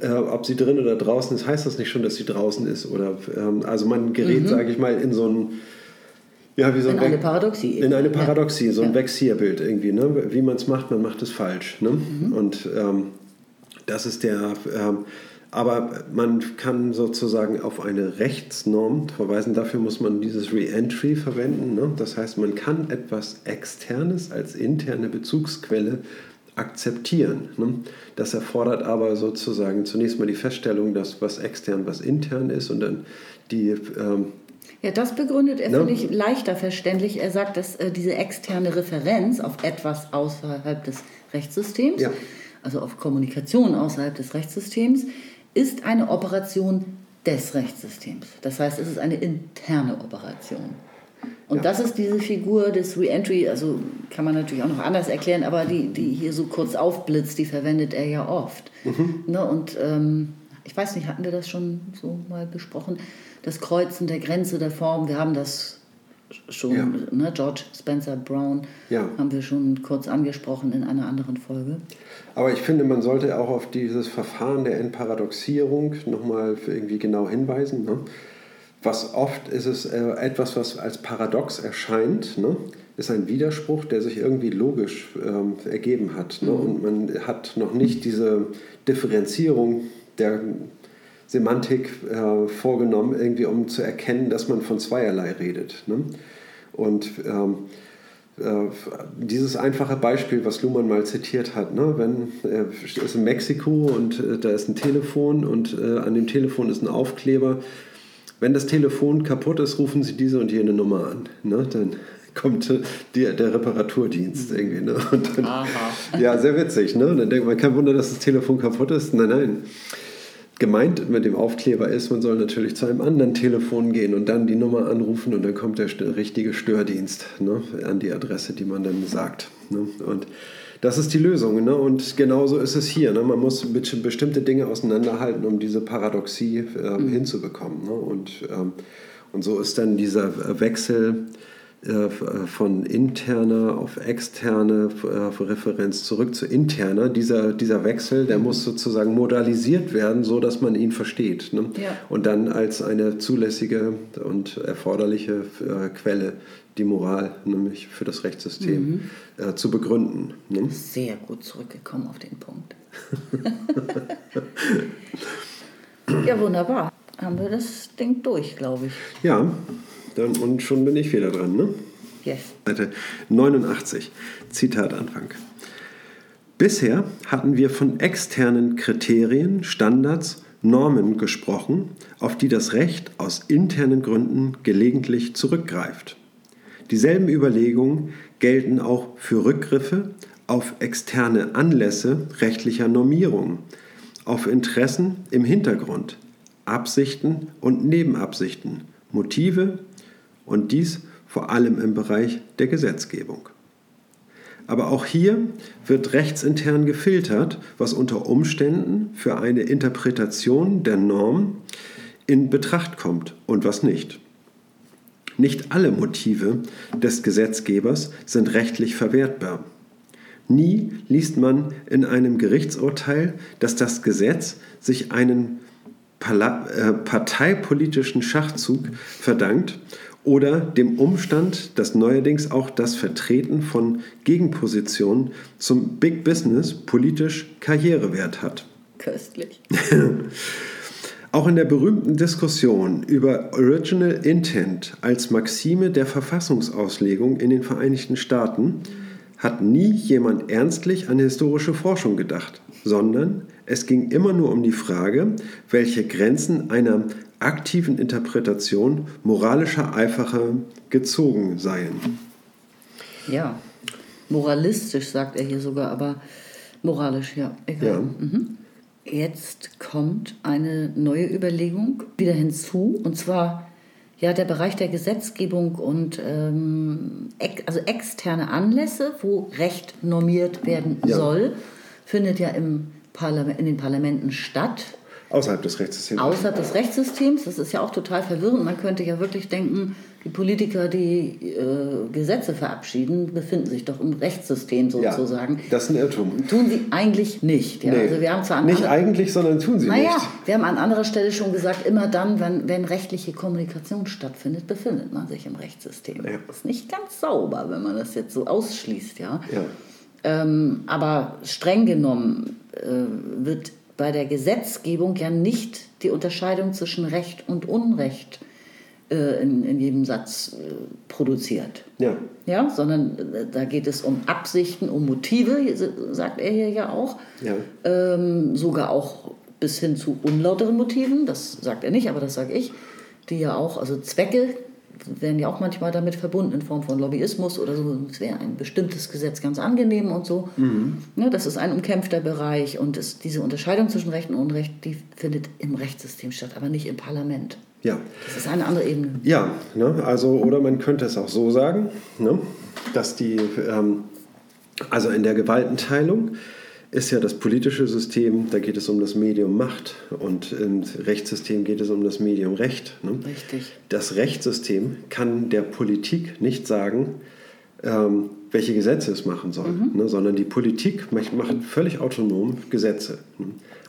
äh, ob sie drin oder draußen ist, heißt das nicht schon, dass sie draußen ist. Oder, ähm, also man gerät, mhm. sage ich mal, in so ein ja, wie so in eine Paradoxie. In eine Paradoxie, ja. so ein ja. Vexierbild irgendwie. Ne? Wie man es macht, man macht es falsch. Ne? Mhm. Und ähm, das ist der. Ähm, aber man kann sozusagen auf eine Rechtsnorm verweisen. Dafür muss man dieses Reentry verwenden. Ne? Das heißt, man kann etwas Externes als interne Bezugsquelle akzeptieren. Ne? Das erfordert aber sozusagen zunächst mal die Feststellung, dass was extern, was intern ist und dann die. Ähm, ja, das begründet er, ne? finde ich, leichter verständlich. Er sagt, dass äh, diese externe Referenz auf etwas außerhalb des Rechtssystems ja also auf Kommunikation außerhalb des Rechtssystems, ist eine Operation des Rechtssystems. Das heißt, es ist eine interne Operation. Und ja. das ist diese Figur des Reentry, also kann man natürlich auch noch anders erklären, aber die, die hier so kurz aufblitzt, die verwendet er ja oft. Mhm. Ne, und ähm, ich weiß nicht, hatten wir das schon so mal besprochen? Das Kreuzen der Grenze der Form, wir haben das schon, ja. ne, George Spencer Brown ja. haben wir schon kurz angesprochen in einer anderen Folge. Aber ich finde, man sollte auch auf dieses Verfahren der Entparadoxierung nochmal irgendwie genau hinweisen. Ne? Was oft ist es äh, etwas, was als paradox erscheint, ne? ist ein Widerspruch, der sich irgendwie logisch ähm, ergeben hat. Ne? Mhm. Und man hat noch nicht diese Differenzierung der Semantik äh, vorgenommen, irgendwie um zu erkennen, dass man von zweierlei redet. Ne? Und ähm, äh, dieses einfache Beispiel, was Luhmann mal zitiert hat, ne? wenn er äh, ist in Mexiko und äh, da ist ein Telefon und äh, an dem Telefon ist ein Aufkleber. Wenn das Telefon kaputt ist, rufen Sie diese und jene Nummer an. Ne? Dann kommt die, der Reparaturdienst irgendwie. Ne? Dann, ja, sehr witzig. Ne? Dann denkt man, kein Wunder, dass das Telefon kaputt ist. Nein, nein. Gemeint mit dem Aufkleber ist, man soll natürlich zu einem anderen Telefon gehen und dann die Nummer anrufen und dann kommt der richtige Stördienst ne, an die Adresse, die man dann sagt. Ne? Und das ist die Lösung. Ne? Und genauso ist es hier. Ne? Man muss bestimmte Dinge auseinanderhalten, um diese Paradoxie ähm, mhm. hinzubekommen. Ne? Und, ähm, und so ist dann dieser Wechsel äh, von interner auf externe äh, Referenz zurück zu interner. Dieser, dieser Wechsel, der muss sozusagen modalisiert werden, so dass man ihn versteht. Ne? Ja. Und dann als eine zulässige und erforderliche äh, Quelle die Moral nämlich für das Rechtssystem mhm. äh, zu begründen. Ne? Sehr gut zurückgekommen auf den Punkt. ja, wunderbar. Haben wir das Ding durch, glaube ich. Ja, dann, und schon bin ich wieder dran. Ne? Yes. Seite 89, Zitat Anfang. Bisher hatten wir von externen Kriterien, Standards, Normen gesprochen, auf die das Recht aus internen Gründen gelegentlich zurückgreift. Dieselben Überlegungen gelten auch für Rückgriffe auf externe Anlässe rechtlicher Normierung, auf Interessen im Hintergrund, Absichten und Nebenabsichten, Motive und dies vor allem im Bereich der Gesetzgebung. Aber auch hier wird rechtsintern gefiltert, was unter Umständen für eine Interpretation der Norm in Betracht kommt und was nicht. Nicht alle Motive des Gesetzgebers sind rechtlich verwertbar. Nie liest man in einem Gerichtsurteil, dass das Gesetz sich einen äh, parteipolitischen Schachzug verdankt oder dem Umstand, dass neuerdings auch das Vertreten von Gegenpositionen zum Big Business politisch Karrierewert hat. Köstlich. Auch in der berühmten Diskussion über Original Intent als Maxime der Verfassungsauslegung in den Vereinigten Staaten hat nie jemand ernstlich an historische Forschung gedacht, sondern es ging immer nur um die Frage, welche Grenzen einer aktiven Interpretation moralischer Eiferer gezogen seien. Ja, moralistisch sagt er hier sogar, aber moralisch, ja, egal. Ja. Mhm. Jetzt kommt eine neue Überlegung wieder hinzu, und zwar ja der Bereich der Gesetzgebung und ähm, ex, also externe Anlässe, wo Recht normiert werden ja. soll, findet ja im Parlament, in den Parlamenten statt. Außerhalb des Rechtssystems. Außerhalb des Rechtssystems. Das ist ja auch total verwirrend. Man könnte ja wirklich denken, die Politiker, die äh, Gesetze verabschieden, befinden sich doch im Rechtssystem sozusagen. Ja, das ist ein Irrtum. Tun sie eigentlich nicht. Ja. Nee, also wir haben zwar nicht eigentlich, sondern tun sie naja, nicht. Naja, wir haben an anderer Stelle schon gesagt, immer dann, wenn, wenn rechtliche Kommunikation stattfindet, befindet man sich im Rechtssystem. Ja. Das ist nicht ganz sauber, wenn man das jetzt so ausschließt. Ja. ja. Ähm, aber streng genommen äh, wird bei der Gesetzgebung ja nicht die Unterscheidung zwischen Recht und Unrecht äh, in, in jedem Satz äh, produziert. Ja. ja. Sondern äh, da geht es um Absichten, um Motive, sagt er hier ja auch. Ja. Ähm, sogar auch bis hin zu unlauteren Motiven, das sagt er nicht, aber das sage ich, die ja auch, also Zwecke werden ja auch manchmal damit verbunden in Form von Lobbyismus oder so. Es wäre ein bestimmtes Gesetz ganz angenehm und so. Mhm. Ja, das ist ein umkämpfter Bereich und es, diese Unterscheidung zwischen Recht und Unrecht, die findet im Rechtssystem statt, aber nicht im Parlament. Ja. Das ist eine andere Ebene. Ja, ne, also, oder man könnte es auch so sagen, ne, dass die, ähm, also in der Gewaltenteilung, ist ja das politische System, da geht es um das Medium Macht und im Rechtssystem geht es um das Medium Recht. Ne? Richtig. Das Rechtssystem kann der Politik nicht sagen, ähm, welche Gesetze es machen soll, mhm. ne? sondern die Politik macht, völlig autonom Gesetze. Ne?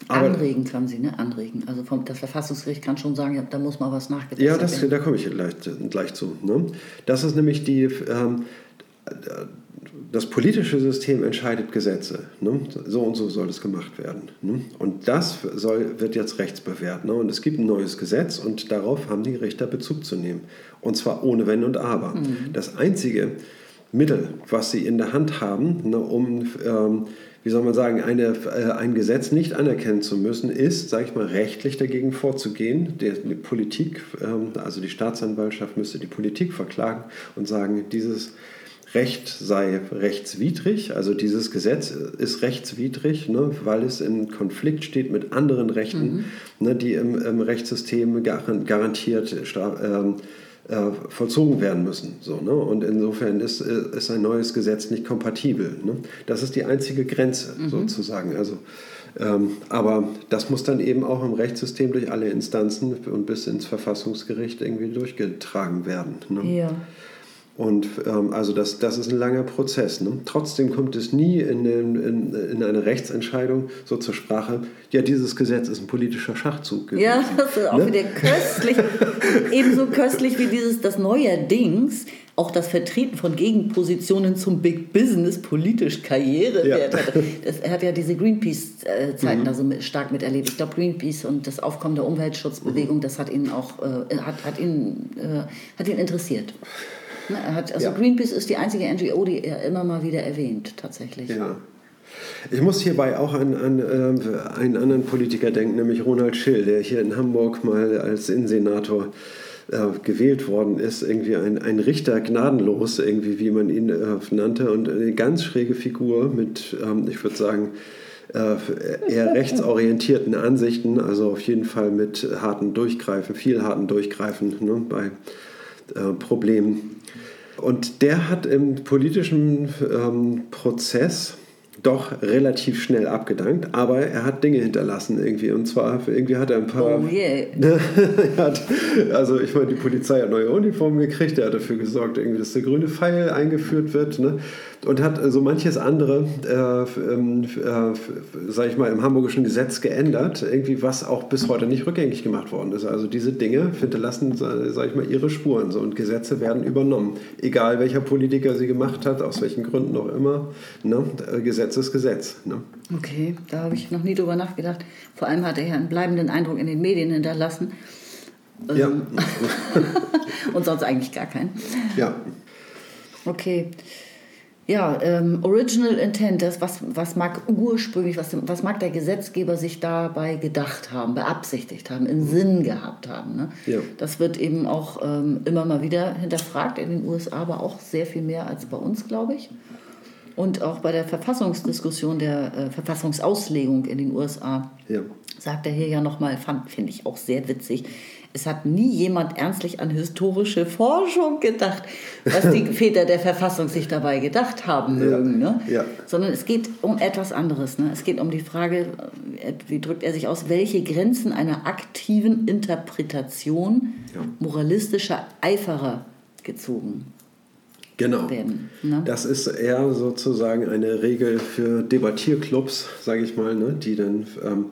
Anregen kann sie, ne? Anregen. Also vom, das Verfassungsgericht kann schon sagen, ja, da muss mal was nachgedacht werden. Ja, das, da komme ich gleich, gleich zu. Ne? Das ist nämlich die, ähm, das politische System entscheidet Gesetze. Ne? So und so soll es gemacht werden. Ne? Und das soll, wird jetzt rechtsbewährt. Ne? Und es gibt ein neues Gesetz und darauf haben die Richter Bezug zu nehmen. Und zwar ohne Wenn und Aber. Mhm. Das einzige Mittel, was sie in der Hand haben, ne, um, ähm, wie soll man sagen, eine, äh, ein Gesetz nicht anerkennen zu müssen, ist, sage ich mal, rechtlich dagegen vorzugehen. Die, die Politik, ähm, also die Staatsanwaltschaft müsste die Politik verklagen und sagen, dieses Recht sei rechtswidrig, also dieses Gesetz ist rechtswidrig, ne, weil es in Konflikt steht mit anderen Rechten, mhm. ne, die im, im, Rechtssystem garantiert ähm, äh, vollzogen werden müssen. So, ne? Und insofern ist, äh, ist ein neues Gesetz nicht kompatibel. Ne? Das ist die einzige Grenze mhm. sozusagen. Also, ähm, aber das muss dann eben auch im Rechtssystem durch alle Instanzen und bis ins Verfassungsgericht irgendwie durchgetragen werden. Ne? Ja. Und ähm, also das, das ist ein langer Prozess. Ne? Trotzdem kommt es nie in, in, in einer Rechtsentscheidung so zur Sprache, ja, dieses Gesetz ist ein politischer Schachzug. Gewesen. Ja, das ist auch ne? wieder köstlich. Ebenso köstlich wie dieses, das neuerdings auch das Vertreten von Gegenpositionen zum Big Business politisch Karriere ja. hat. Das, er hat ja diese Greenpeace-Zeiten mhm. da so stark miterlebt. Ich glaube, Greenpeace und das Aufkommen der Umweltschutzbewegung, mhm. das hat ihn auch äh, hat, hat ihn, äh, hat ihn interessiert. Ne, hat, also ja. Greenpeace ist die einzige NGO, die er immer mal wieder erwähnt, tatsächlich. Ja. Ich muss hierbei auch an, an äh, einen anderen Politiker denken, nämlich Ronald Schill, der hier in Hamburg mal als Innensenator äh, gewählt worden ist. Irgendwie ein, ein Richter gnadenlos, irgendwie, wie man ihn äh, nannte, und eine ganz schräge Figur mit, ähm, ich würde sagen, äh, eher rechtsorientierten Ansichten, also auf jeden Fall mit harten Durchgreifen, viel harten Durchgreifen ne, bei äh, Problemen und der hat im politischen ähm, Prozess doch relativ schnell abgedankt, aber er hat Dinge hinterlassen irgendwie. Und zwar irgendwie hat er ein paar. Oh yeah. hat, also ich meine, die Polizei hat neue Uniformen gekriegt, er hat dafür gesorgt, irgendwie, dass der grüne Pfeil eingeführt wird. Ne? und hat so manches andere, äh, ähm, äh, sage ich mal, im hamburgischen Gesetz geändert, irgendwie was auch bis heute nicht rückgängig gemacht worden ist. Also diese Dinge hinterlassen, sage ich mal, ihre Spuren so, und Gesetze werden übernommen, egal welcher Politiker sie gemacht hat, aus welchen Gründen auch immer. Ne? Gesetz ist Gesetz. Ne? Okay, da habe ich noch nie drüber nachgedacht. Vor allem hat er ja einen bleibenden Eindruck in den Medien hinterlassen. Ja. Ähm, und sonst eigentlich gar keinen. Ja. Okay. Ja, ähm, Original Intent, das, was, was mag ursprünglich, was, was mag der Gesetzgeber sich dabei gedacht haben, beabsichtigt haben, im Sinn gehabt haben. Ne? Ja. Das wird eben auch ähm, immer mal wieder hinterfragt in den USA, aber auch sehr viel mehr als bei uns, glaube ich. Und auch bei der Verfassungsdiskussion, der äh, Verfassungsauslegung in den USA, ja. sagt er hier ja nochmal, finde ich auch sehr witzig, es hat nie jemand ernstlich an historische Forschung gedacht, was die Väter der Verfassung sich dabei gedacht haben mögen. Ja, ne? ja. Sondern es geht um etwas anderes. Ne? Es geht um die Frage, äh, wie drückt er sich aus, welche Grenzen einer aktiven Interpretation ja. moralistischer Eiferer gezogen Genau. Werden, ne? Das ist eher sozusagen eine Regel für Debattierclubs, sage ich mal, ne? die dann ähm,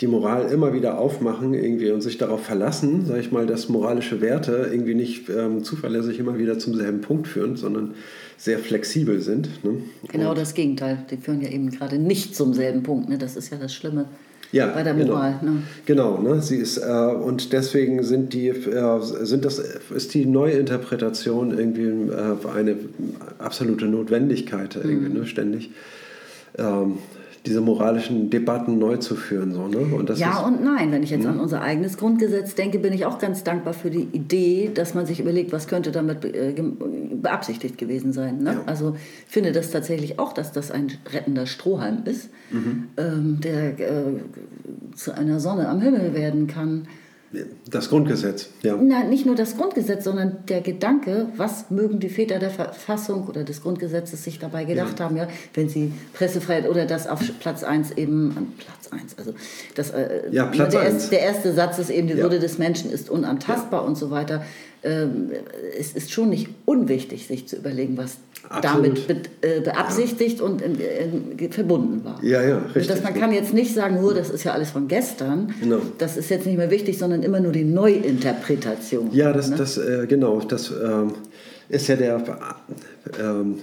die Moral immer wieder aufmachen irgendwie und sich darauf verlassen, sage ich mal, dass moralische Werte irgendwie nicht ähm, zuverlässig immer wieder zum selben Punkt führen, sondern sehr flexibel sind. Ne? Genau und das Gegenteil. Die führen ja eben gerade nicht zum selben Punkt. Ne? Das ist ja das Schlimme. Ja, bei der genau. Moral. Genau, ne? genau ne? Sie ist, äh, und deswegen sind die, äh, sind das, ist die Neuinterpretation irgendwie äh, eine absolute Notwendigkeit, irgendwie, mhm. ne? ständig. Ähm, diese moralischen Debatten neu zu führen. So, ne? und das ja und nein. Wenn ich jetzt mh. an unser eigenes Grundgesetz denke, bin ich auch ganz dankbar für die Idee, dass man sich überlegt, was könnte damit äh, beabsichtigt gewesen sein. Ne? Ja. Also ich finde das tatsächlich auch, dass das ein rettender Strohhalm ist, mhm. ähm, der äh, zu einer Sonne am Himmel werden kann. Das Grundgesetz, ja. Na, nicht nur das Grundgesetz, sondern der Gedanke, was mögen die Väter der Verfassung oder des Grundgesetzes sich dabei gedacht ja. haben, ja, wenn sie Pressefreiheit oder das auf Platz 1 eben, Platz 1, also das, äh, ja, Platz der, erste, der, erste Satz ist eben, die ja. Würde des Menschen ist unantastbar und so weiter. Ähm, es ist schon nicht unwichtig, sich zu überlegen, was Absolut. damit be äh, beabsichtigt ja. und in, in, verbunden war. Ja, ja, richtig. Dass man kann jetzt nicht sagen, nur das ist ja alles von gestern, genau. das ist jetzt nicht mehr wichtig, sondern immer nur die Neuinterpretation. Ja, das, ne? das äh, genau, das ähm, ist ja der, ähm,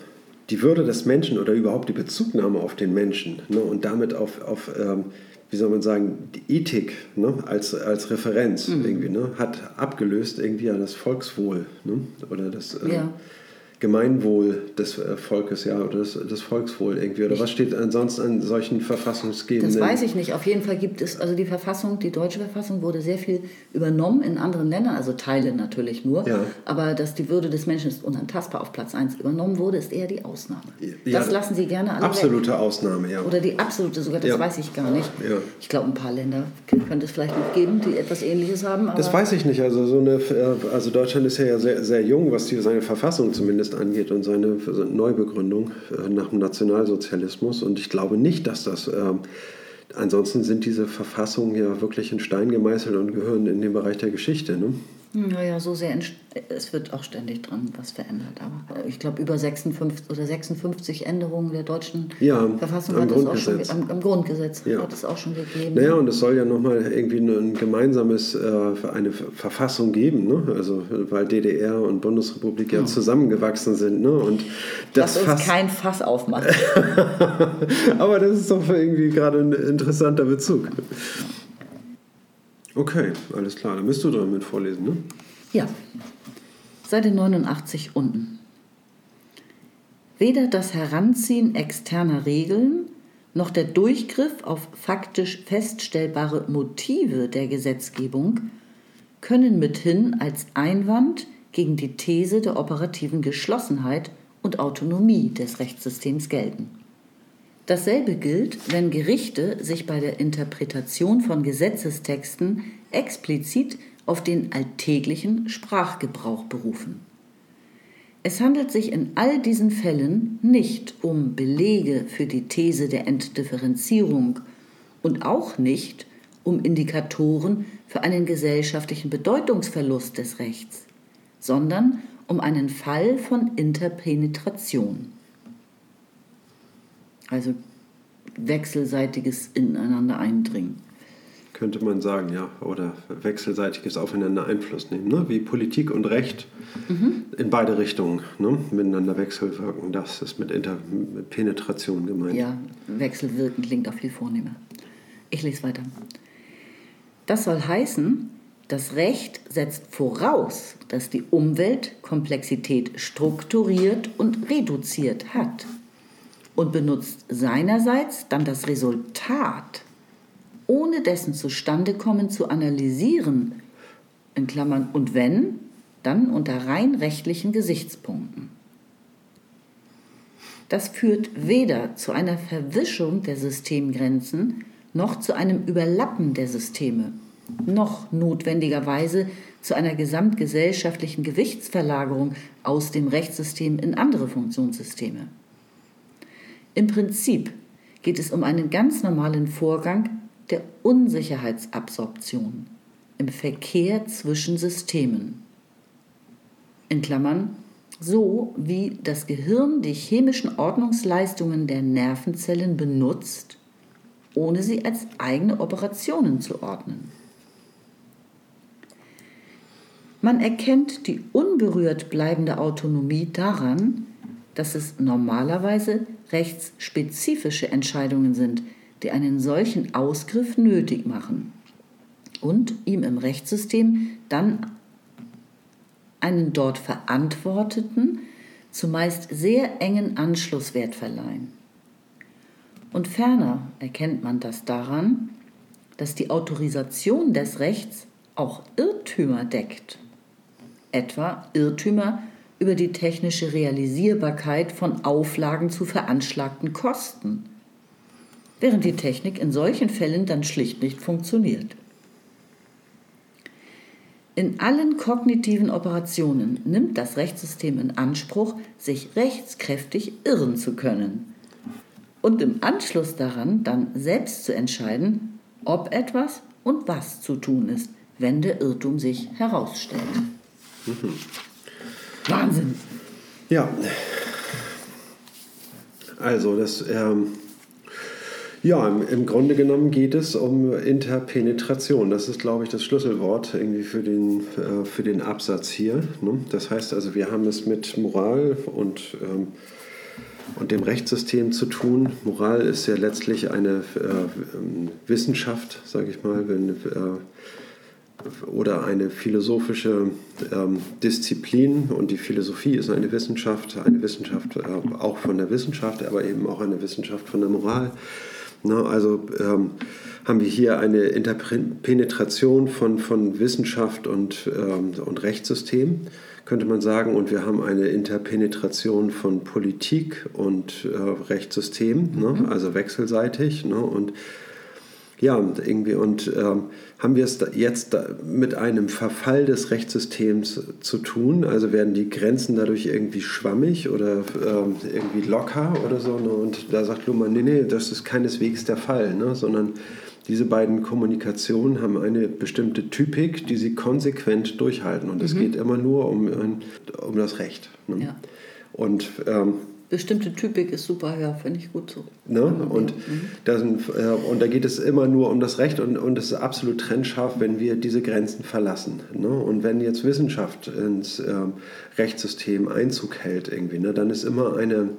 die Würde des Menschen oder überhaupt die Bezugnahme auf den Menschen ne, und damit auf, auf ähm, wie soll man sagen, die Ethik ne, als, als Referenz mhm. irgendwie, ne, hat abgelöst irgendwie ja das Volkswohl ne, oder das... Äh, ja Gemeinwohl des äh, Volkes, ja, oder des, des Volkswohl irgendwie. Oder was steht ansonsten an solchen verfassungsgebenden... Das weiß ich nicht. Auf jeden Fall gibt es, also die Verfassung, die deutsche Verfassung wurde sehr viel übernommen in anderen Ländern, also Teile natürlich nur. Ja. Aber dass die Würde des Menschen ist unantastbar auf Platz 1 übernommen wurde, ist eher die Ausnahme. Ja, das lassen sie gerne alle Absolute weg. Ausnahme, ja. Oder die absolute sogar, das Ja. weiß ich gar nicht. Ich glaube, ein paar Länder könnte es vielleicht noch geben, die etwas Ähnliches haben. Das weiß ich nicht. Also, so eine, äh, also Deutschland ist ja sehr, sehr jung, was die, seine Verfassung zumindest angeht und seine Neubegründung äh, nach dem Nationalsozialismus. Und ich glaube nicht, dass das. ähm, ansonsten sind diese Verfassungen ja wirklich in Stein gemeißelt und gehören in den Bereich der Geschichte. Ne? Naja, so sehr, es wird auch ständig dran was verändert. Aber ich glaube, über 56 oder 56 Änderungen der deutschen Ja, Verfassung am hat es auch schon, Grundgesetz. am, am Grundgesetz Ja. hat es auch schon gegeben. Naja, und es soll ja nochmal irgendwie ein gemeinsames, äh, eine Verfassung geben, ne? also, weil DDR und Bundesrepublik ja zusammengewachsen sind. Ne? Und das uns Fass- kein Fass aufmachen. Aber das ist doch irgendwie gerade ein interessanter Bezug. Okay, alles klar. Dann bist du dran mit Vorlesen, ne? Ja, Seite 89 unten. Weder das Heranziehen externer Regeln noch der Durchgriff auf faktisch feststellbare Motive der Gesetzgebung können mithin als Einwand gegen die These der operativen Geschlossenheit und Autonomie des Rechtssystems gelten. Dasselbe gilt, wenn Gerichte sich bei der Interpretation von Gesetzestexten explizit auf den alltäglichen Sprachgebrauch berufen. Es handelt sich in all diesen Fällen nicht um Belege für die These der Entdifferenzierung und auch nicht um Indikatoren für einen gesellschaftlichen Bedeutungsverlust des Rechts, sondern um einen Fall von Interpenetration also wechselseitiges Ineinander eindringen. Könnte man sagen, ja. Oder wechselseitiges Aufeinander Einfluss nehmen. Ne? Wie Politik und Recht in beide Richtungen ne? miteinander wechselwirken. Das ist mit Interpenetration gemeint. Ja, wechselwirkend klingt auch viel vornehmer. Ich lese weiter. Das soll heißen, das Recht setzt voraus, dass die Umwelt Komplexität strukturiert und reduziert hat und benutzt seinerseits dann das Resultat, ohne dessen Zustandekommen zu analysieren, in Klammern und wenn, dann unter rein rechtlichen Gesichtspunkten. Das führt weder zu einer Verwischung der Systemgrenzen noch zu einem Überlappen der Systeme, noch notwendigerweise zu einer gesamtgesellschaftlichen Gewichtsverlagerung aus dem Rechtssystem in andere Funktionssysteme. Im Prinzip geht es um einen ganz normalen Vorgang der Unsicherheitsabsorption im Verkehr zwischen Systemen. In Klammern, so wie das Gehirn die chemischen Ordnungsleistungen der Nervenzellen benutzt, ohne sie als eigene Operationen zu ordnen. Man erkennt die unberührt bleibende Autonomie daran, dass es normalerweise rechtsspezifische Entscheidungen sind, die einen solchen Ausgriff nötig machen und ihm im Rechtssystem dann einen dort Verantworteten zumeist sehr engen Anschlusswert verleihen. Und ferner erkennt man das daran, dass die Autorisation des Rechts auch Irrtümer deckt, etwa Irrtümer über die technische Realisierbarkeit von Auflagen zu veranschlagten Kosten, während die Technik in solchen Fällen dann schlicht nicht funktioniert. In allen kognitiven Operationen nimmt das Rechtssystem in Anspruch, sich rechtskräftig irren zu können und im Anschluss daran dann selbst zu entscheiden, ob etwas und was zu tun ist, wenn der Irrtum sich herausstellt. Wahnsinn! Ja. Also, das, ähm, ja, im, Grunde genommen geht es um Interpenetration. Das ist, glaube ich, das Schlüsselwort irgendwie für den, äh, für den Absatz hier. Ne? Das heißt also, wir haben es mit Moral und, ähm, und dem Rechtssystem zu tun. Moral ist ja letztlich eine äh, ähm, Wissenschaft, sage ich mal, wenn, äh, oder eine philosophische ähm, Disziplin und die Philosophie ist eine Wissenschaft, eine Wissenschaft äh, auch von der Wissenschaft, aber eben auch eine Wissenschaft von der Moral. Ne, also ähm, haben wir hier eine Interpenetration von, von Wissenschaft und, ähm, und Rechtssystem, könnte man sagen, und wir haben eine Interpenetration von Politik und äh, Rechtssystem, ne, mhm. also wechselseitig. Ne, und ja, und irgendwie und ähm, haben wir es jetzt mit einem Verfall des Rechtssystems zu tun? Also werden die Grenzen dadurch irgendwie schwammig oder ähm, irgendwie locker oder so? Ne? Und da sagt Luhmann, nee, nee, das ist keineswegs der Fall, ne? sondern diese beiden Kommunikationen haben eine bestimmte Typik, die sie konsequent durchhalten. Und es mhm. geht immer nur um, um das Recht. Ne? Ja. Und ähm, bestimmte Typik ist super, ja, finde ich gut so. Ne? Und, mhm. da sind, äh, und da geht es immer nur um das Recht und, und es ist absolut trennscharf, wenn wir diese Grenzen verlassen. Ne? Und wenn jetzt Wissenschaft ins äh, Rechtssystem Einzug hält, irgendwie, ne, dann ist immer eine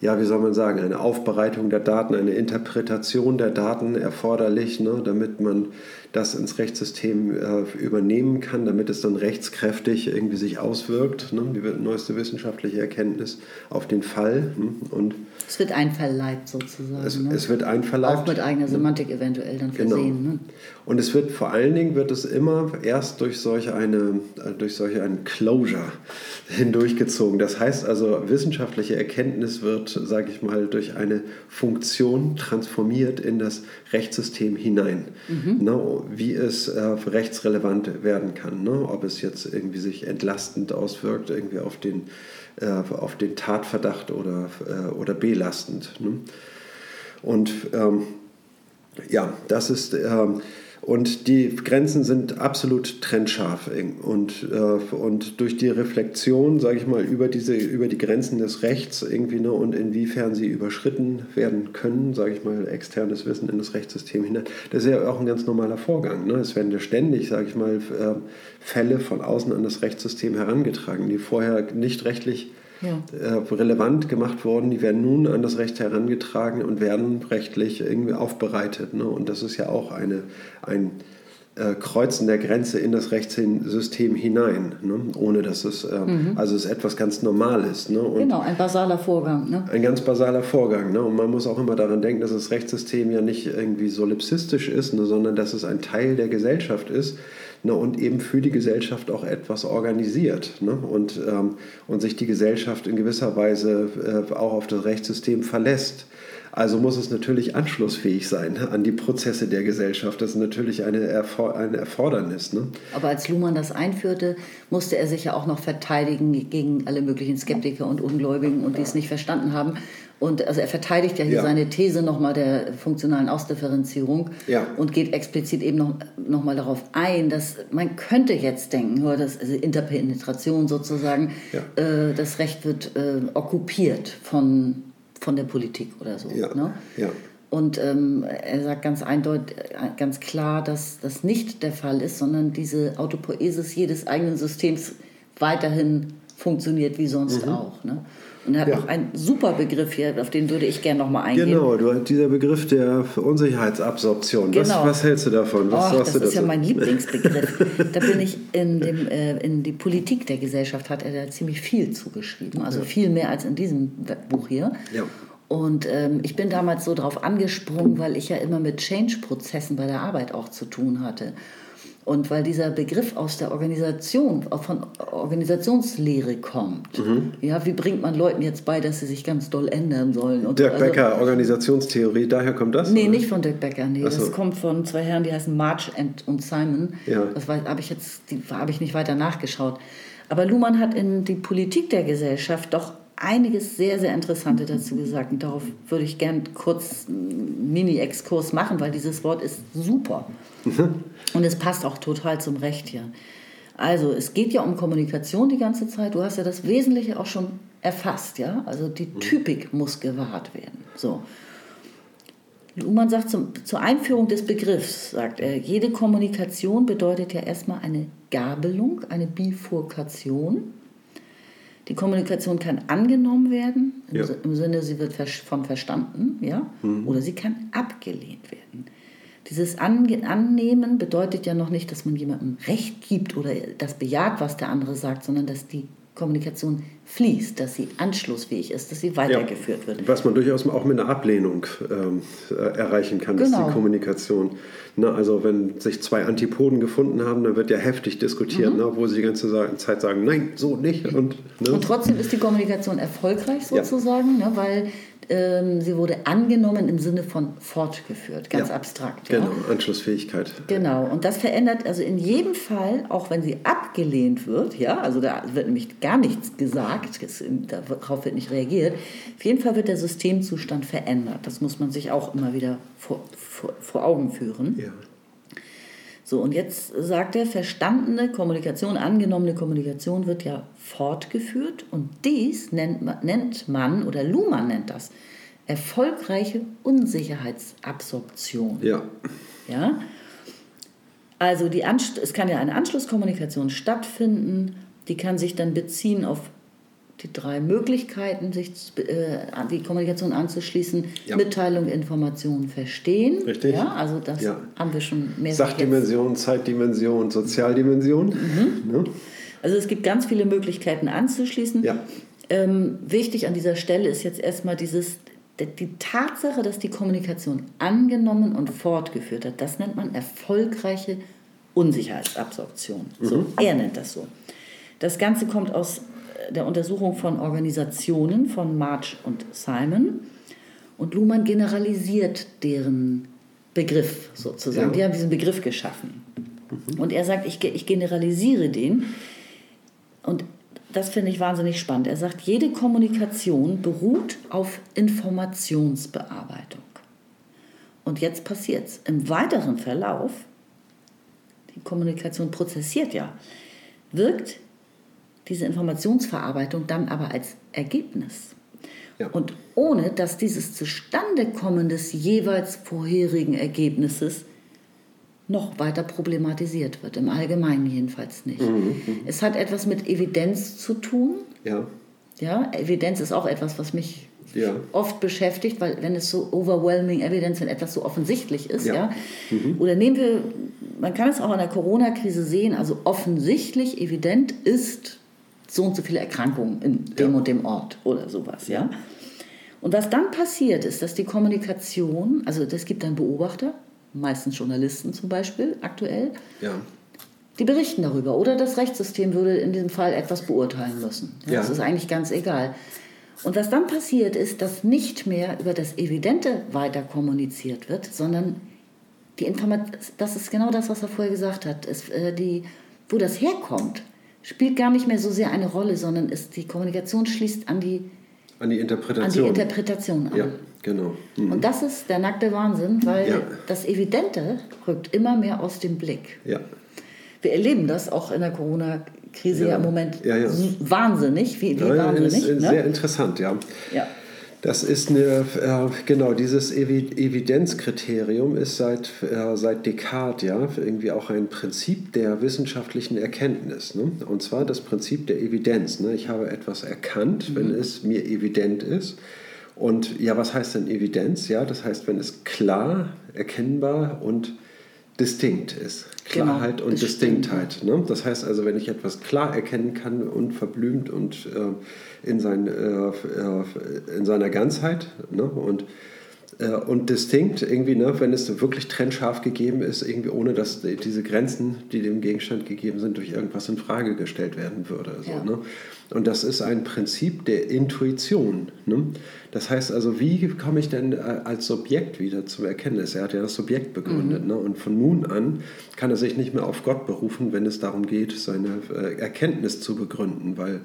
ja, wie soll man sagen, eine Aufbereitung der Daten, eine Interpretation der Daten erforderlich, ne, damit man das ins Rechtssystem äh, übernehmen kann, damit es dann rechtskräftig irgendwie sich auswirkt, ne, die neueste wissenschaftliche Erkenntnis auf den Fall. Ne, und es wird einverleibt sozusagen. Es, ne? es wird einverleibt. Auch mit eigener Semantik eventuell dann genau. versehen. Genau. Ne? Und es wird vor allen Dingen wird es immer erst durch solch eine durch solche ein Closure hindurchgezogen. Das heißt also wissenschaftliche Erkenntnis wird, sage ich mal, durch eine Funktion transformiert in das Rechtssystem hinein. Mhm. Wie es äh, rechtsrelevant werden kann. Ne? Ob es jetzt irgendwie sich entlastend auswirkt, irgendwie auf den, äh, auf den Tatverdacht oder, äh, oder belastend. Ne? Und ähm, ja, das ist. Ähm, und die Grenzen sind absolut trennscharf. Und, äh, und durch die Reflexion, sage ich mal, über, diese, über die Grenzen des Rechts irgendwie ne, und inwiefern sie überschritten werden können, sage ich mal, externes Wissen in das Rechtssystem hinein, das ist ja auch ein ganz normaler Vorgang. Ne? Es werden ja ständig, sage ich mal, äh, Fälle von außen an das Rechtssystem herangetragen, die vorher nicht rechtlich ja. äh, relevant gemacht worden, die werden nun an das Recht herangetragen und werden rechtlich irgendwie aufbereitet. Ne? Und das ist ja auch eine, ein äh, Kreuzen der Grenze in das Rechtssystem hinein, ne? ohne dass es, äh, mhm. also es etwas ganz Normales. Ne? genau, ein basaler Vorgang. Ne? Ein ganz basaler Vorgang. Ne? Und man muss auch immer daran denken, dass das Rechtssystem ja nicht irgendwie solipsistisch ist, ne? sondern dass es ein Teil der Gesellschaft ist ne, und eben für die Gesellschaft auch etwas organisiert ne, und, ähm, und sich die Gesellschaft in gewisser Weise äh, auch auf das Rechtssystem verlässt. Also muss es natürlich anschlussfähig sein an die Prozesse der Gesellschaft. Das ist natürlich eine, Erfor ein Erfordernis. Ne? Aber als Luhmann das einführte, musste er sich ja auch noch verteidigen gegen alle möglichen Skeptiker und Ungläubigen und die es nicht verstanden haben. Und also er verteidigt ja hier ja. seine These nochmal der funktionalen Ausdifferenzierung ja. und geht explizit eben noch, noch mal darauf ein, dass man könnte jetzt denken, das also Interpenetration sozusagen, ja. äh, das Recht wird äh, okkupiert von, von der Politik oder so. Ne? Und ähm, er sagt ganz eindeutig, ganz klar, dass das nicht der Fall ist, sondern diese Autopoesis jedes eigenen Systems weiterhin funktioniert wie sonst mhm. auch. Ne? Und er hat ja. noch einen super Begriff hier, auf den würde ich gerne nochmal eingehen. Genau, du, dieser Begriff der Unsicherheitsabsorption. Genau. Was, was hältst du davon? Was Och, das ist ja mein Lieblingsbegriff. da bin ich in, dem, äh, in die Politik der Gesellschaft, hat er da ziemlich viel zugeschrieben. Also ja. viel mehr als in diesem Buch hier. Ja. Und ähm, ich bin damals so drauf angesprungen, weil ich ja immer mit Change-Prozessen bei der Arbeit auch zu tun hatte. Und weil dieser Begriff aus der Organisation, von Organisationslehre kommt. Mhm. Ja, wie bringt man Leuten jetzt bei, dass sie sich ganz doll ändern sollen? Und Dirk also, Becker, Organisationstheorie, daher kommt das? Nee, oder? nicht von Dirk Becker, nee. So. Das kommt von zwei Herren, die heißen March und Simon. Ja. Das habe ich jetzt, habe ich nicht weiter nachgeschaut. Aber Luhmann hat in die Politik der Gesellschaft doch einiges sehr, sehr Interessante dazu gesagt. Und darauf würde ich gern kurz einen Mini-Exkurs machen, weil dieses Wort ist super. Und es passt auch total zum Recht hier. Also, es geht ja um Kommunikation die ganze Zeit. Du hast ja das Wesentliche auch schon erfasst, ja? Also, die mhm. Typik muss gewahrt werden. So. Luhmann sagt zum, zur Einführung des Begriffs, sagt er, jede Kommunikation bedeutet ja erstmal eine Gabelung, eine Bifurkation die Kommunikation kann angenommen werden, im, ja. Sinne, sie wird von verstanden, ja, mhm. oder sie kann abgelehnt werden. Dieses Annehmen bedeutet ja noch nicht, dass man jemandem Recht gibt oder das bejaht, was der andere sagt, sondern dass die Kommunikation fließt, dass sie anschlussfähig ist, dass sie weitergeführt wird. Was man durchaus auch mit einer Ablehnung ähm, äh, erreichen kann, ist Genau. die Kommunikation. Ne, also wenn sich zwei Antipoden gefunden haben, dann wird ja heftig diskutiert, ne, wo sie die ganze Zeit sagen, nein, so nicht. Und, ne? Mhm. Und trotzdem ist die Kommunikation erfolgreich Ja. sozusagen, ne, weil ähm, sie wurde angenommen im Sinne von fortgeführt, ganz Ja. abstrakt. Ja? Genau, Anschlussfähigkeit. Genau, und das verändert also in jedem Fall, auch wenn sie abgelehnt wird, ja, also da wird nämlich gar nichts gesagt, es- darauf wird nicht reagiert, auf jeden Fall wird der Systemzustand verändert. Das muss man sich auch immer wieder vor, vor, vor Augen führen. Ja. So, und jetzt sagt er, verstandene Kommunikation, angenommene Kommunikation wird ja fortgeführt und dies nennt man, nennt man oder Luhmann nennt das, erfolgreiche Unsicherheitsabsorption. Ja. Ja? Also die Anst es kann ja eine Anschlusskommunikation stattfinden, die kann sich dann beziehen auf die drei Möglichkeiten, sich äh, an die Kommunikation anzuschließen. Ja. Mitteilung, Information, Verstehen. Richtig. Ja, also das Ja. haben wir schon mehr Sachdimension, Zeitdimension, Sozialdimension. Mhm. Ne? Also es gibt ganz viele Möglichkeiten anzuschließen. Ja. Ähm, wichtig an dieser Stelle ist jetzt erstmal dieses, die Tatsache, dass die Kommunikation angenommen und fortgeführt hat, das nennt man erfolgreiche Unsicherheitsabsorption. So, er nennt das so. Das Ganze kommt aus der Untersuchung von Organisationen von March und Simon. Und Luhmann generalisiert deren Begriff sozusagen. Ja. Die haben diesen Begriff geschaffen. Und er sagt, ich, ich generalisiere den. Und das finde ich wahnsinnig spannend. Er sagt, jede Kommunikation beruht auf Informationsbearbeitung. Und jetzt passiert es. Im weiteren Verlauf, die Kommunikation prozessiert ja, wirkt diese Informationsverarbeitung dann aber als Ergebnis. Ja. Und ohne dass dieses Zustandekommen des jeweils vorherigen Ergebnisses noch weiter problematisiert wird, im Allgemeinen jedenfalls nicht. Es hat etwas mit Evidenz zu tun. Ja. Ja, Evidenz ist auch etwas, was mich Ja. oft beschäftigt, weil wenn es so overwhelming Evidence, wenn etwas so offensichtlich ist, Ja. ja, oder nehmen wir, man kann es auch in der Corona-Krise sehen, also offensichtlich evident ist so und so viele Erkrankungen in dem Ja. und dem Ort oder sowas, ja. Und was dann passiert ist, dass die Kommunikation, also es gibt dann Beobachter, meistens Journalisten zum Beispiel aktuell, Ja. die berichten darüber. Oder das Rechtssystem würde in diesem Fall etwas beurteilen müssen. Ja, Ja. Das ist eigentlich ganz egal. Und was dann passiert ist, dass nicht mehr über das Evidente weiter kommuniziert wird, sondern die Information, das ist genau das, was er vorher gesagt hat, es, äh, die, wo das herkommt, spielt gar nicht mehr so sehr eine Rolle, sondern ist, die Kommunikation schließt an die, An die an die Interpretation. Interpretation an. ja, genau. Mhm. Und das ist der nackte Wahnsinn, weil Ja. das Evidente rückt immer mehr aus dem Blick. Ja. Wir erleben das auch in der Corona-Krise ja, Ja. im Moment wahnsinnig, wie, wie wahnsinnig. ist, ne? Sehr interessant, ja. ja. Das ist eine, äh, genau, dieses Evi Evidenzkriterium ist seit, äh, seit Descartes ja irgendwie auch ein Prinzip der wissenschaftlichen Erkenntnis. Ne? Und zwar das Prinzip der Evidenz. Ne? Ich habe etwas erkannt, wenn es mir evident ist. Und ja, was heißt denn Evidenz? Ja, das heißt, wenn es klar, erkennbar und distinkt ist. Genau, Klarheit und bestimmt, Distinktheit. Ne? Das heißt also, wenn ich etwas klar erkennen kann und verblümt und äh, in, sein, äh, äh, in seiner Ganzheit ne? und, und distinkt, irgendwie, ne? wenn es wirklich trennscharf gegeben ist, irgendwie ohne dass diese Grenzen, die dem Gegenstand gegeben sind, durch irgendwas in Frage gestellt werden würde. So, Ja. ne? Und das ist ein Prinzip der Intuition. Ne? Das heißt also, wie komme ich denn äh, als Subjekt wieder zum Erkenntnis? Er hat ja das Subjekt begründet. Ne? Und von nun an kann er sich nicht mehr auf Gott berufen, wenn es darum geht, seine äh, Erkenntnis zu begründen, weil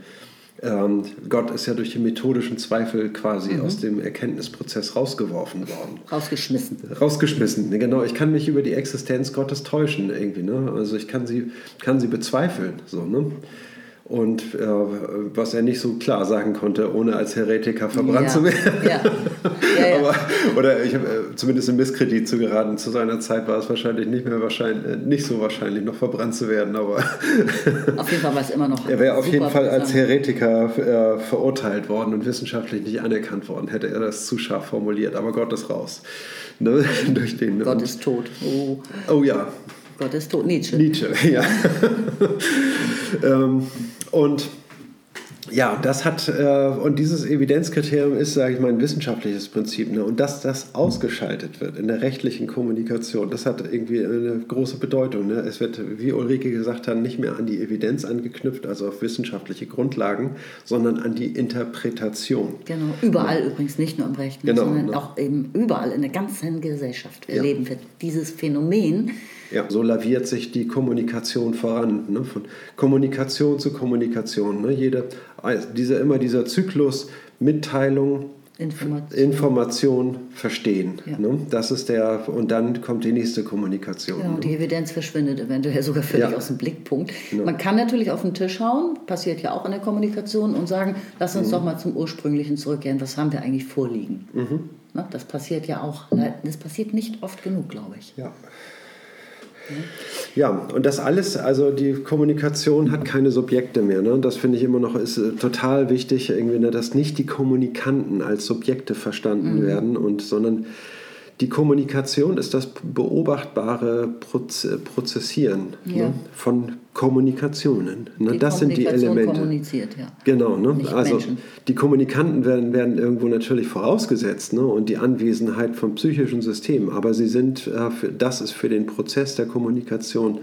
ähm, Gott ist ja durch die methodischen Zweifel quasi aus dem Erkenntnisprozess rausgeworfen worden Rausgeschmissen. rausgeschmissen. Ne, Genau, ich kann mich über die Existenz Gottes täuschen irgendwie. Ne? Also ich kann sie, kann sie bezweifeln. So, ne? Und äh, was er nicht so klar sagen konnte, ohne als Heretiker verbrannt Ja, zu werden. ja. Ja. Aber, oder ich habe äh, zumindest im Misskredit zu geraten. Zu seiner Zeit war es wahrscheinlich nicht mehr wahrscheinlich, äh, nicht so wahrscheinlich, noch verbrannt zu werden. Aber Auf jeden Fall war es immer noch. er wäre auf jeden Fall als. Heretiker äh, verurteilt worden und wissenschaftlich nicht anerkannt worden, hätte er das zu scharf formuliert. Aber Gott ist raus. Ne? Durch den, Gott und- ist tot. Oh, Oh ja, Gott ist tot. Nietzsche. Nietzsche, ja. ähm, und ja, das hat, äh, und dieses Evidenzkriterium ist, sage ich mal, ein wissenschaftliches Prinzip. Ne? Und dass das ausgeschaltet wird in der rechtlichen Kommunikation, das hat irgendwie eine große Bedeutung. Ne? Es wird, wie Ulrike gesagt hat, nicht mehr an die Evidenz angeknüpft, also auf wissenschaftliche Grundlagen, sondern an die Interpretation. Genau, überall übrigens, nicht nur im Rechten, Genau, sondern ne? auch eben überall in der ganzen Gesellschaft Ja. erleben wir dieses Phänomen. Ja, so laviert sich die Kommunikation voran, ne? von Kommunikation zu Kommunikation. Ne? Jede, dieser, immer dieser Zyklus Mitteilung, Information. Information, Verstehen. Ja. Ne? Das ist der, und dann kommt die nächste Kommunikation. Genau, ne? die Evidenz verschwindet eventuell sogar völlig Ja. aus dem Blickpunkt. Man kann natürlich auf den Tisch hauen, passiert ja auch in der Kommunikation, und sagen, lass Mhm. uns doch mal zum Ursprünglichen zurückgehen, was haben wir eigentlich vorliegen? Mhm. Ne, das passiert ja auch, le- das passiert nicht oft genug, glaube ich. Ja. Ja, und das alles, also die Kommunikation hat keine Subjekte mehr. Ne? Das finde ich immer noch ist äh, total wichtig, irgendwie, ne, dass nicht die Kommunikanten als Subjekte verstanden Mhm. werden, und, sondern die Kommunikation ist das beobachtbare Proze Prozessieren Ja. ne? von Kommunikationen. Ne? Das sind die Elemente. kommuniziert, ja. Genau, ne? Nicht also Menschen. die Kommunikanten werden, werden irgendwo natürlich vorausgesetzt ne? und die Anwesenheit von psychischen Systemen, aber sie sind, äh, für, das ist für den Prozess der Kommunikation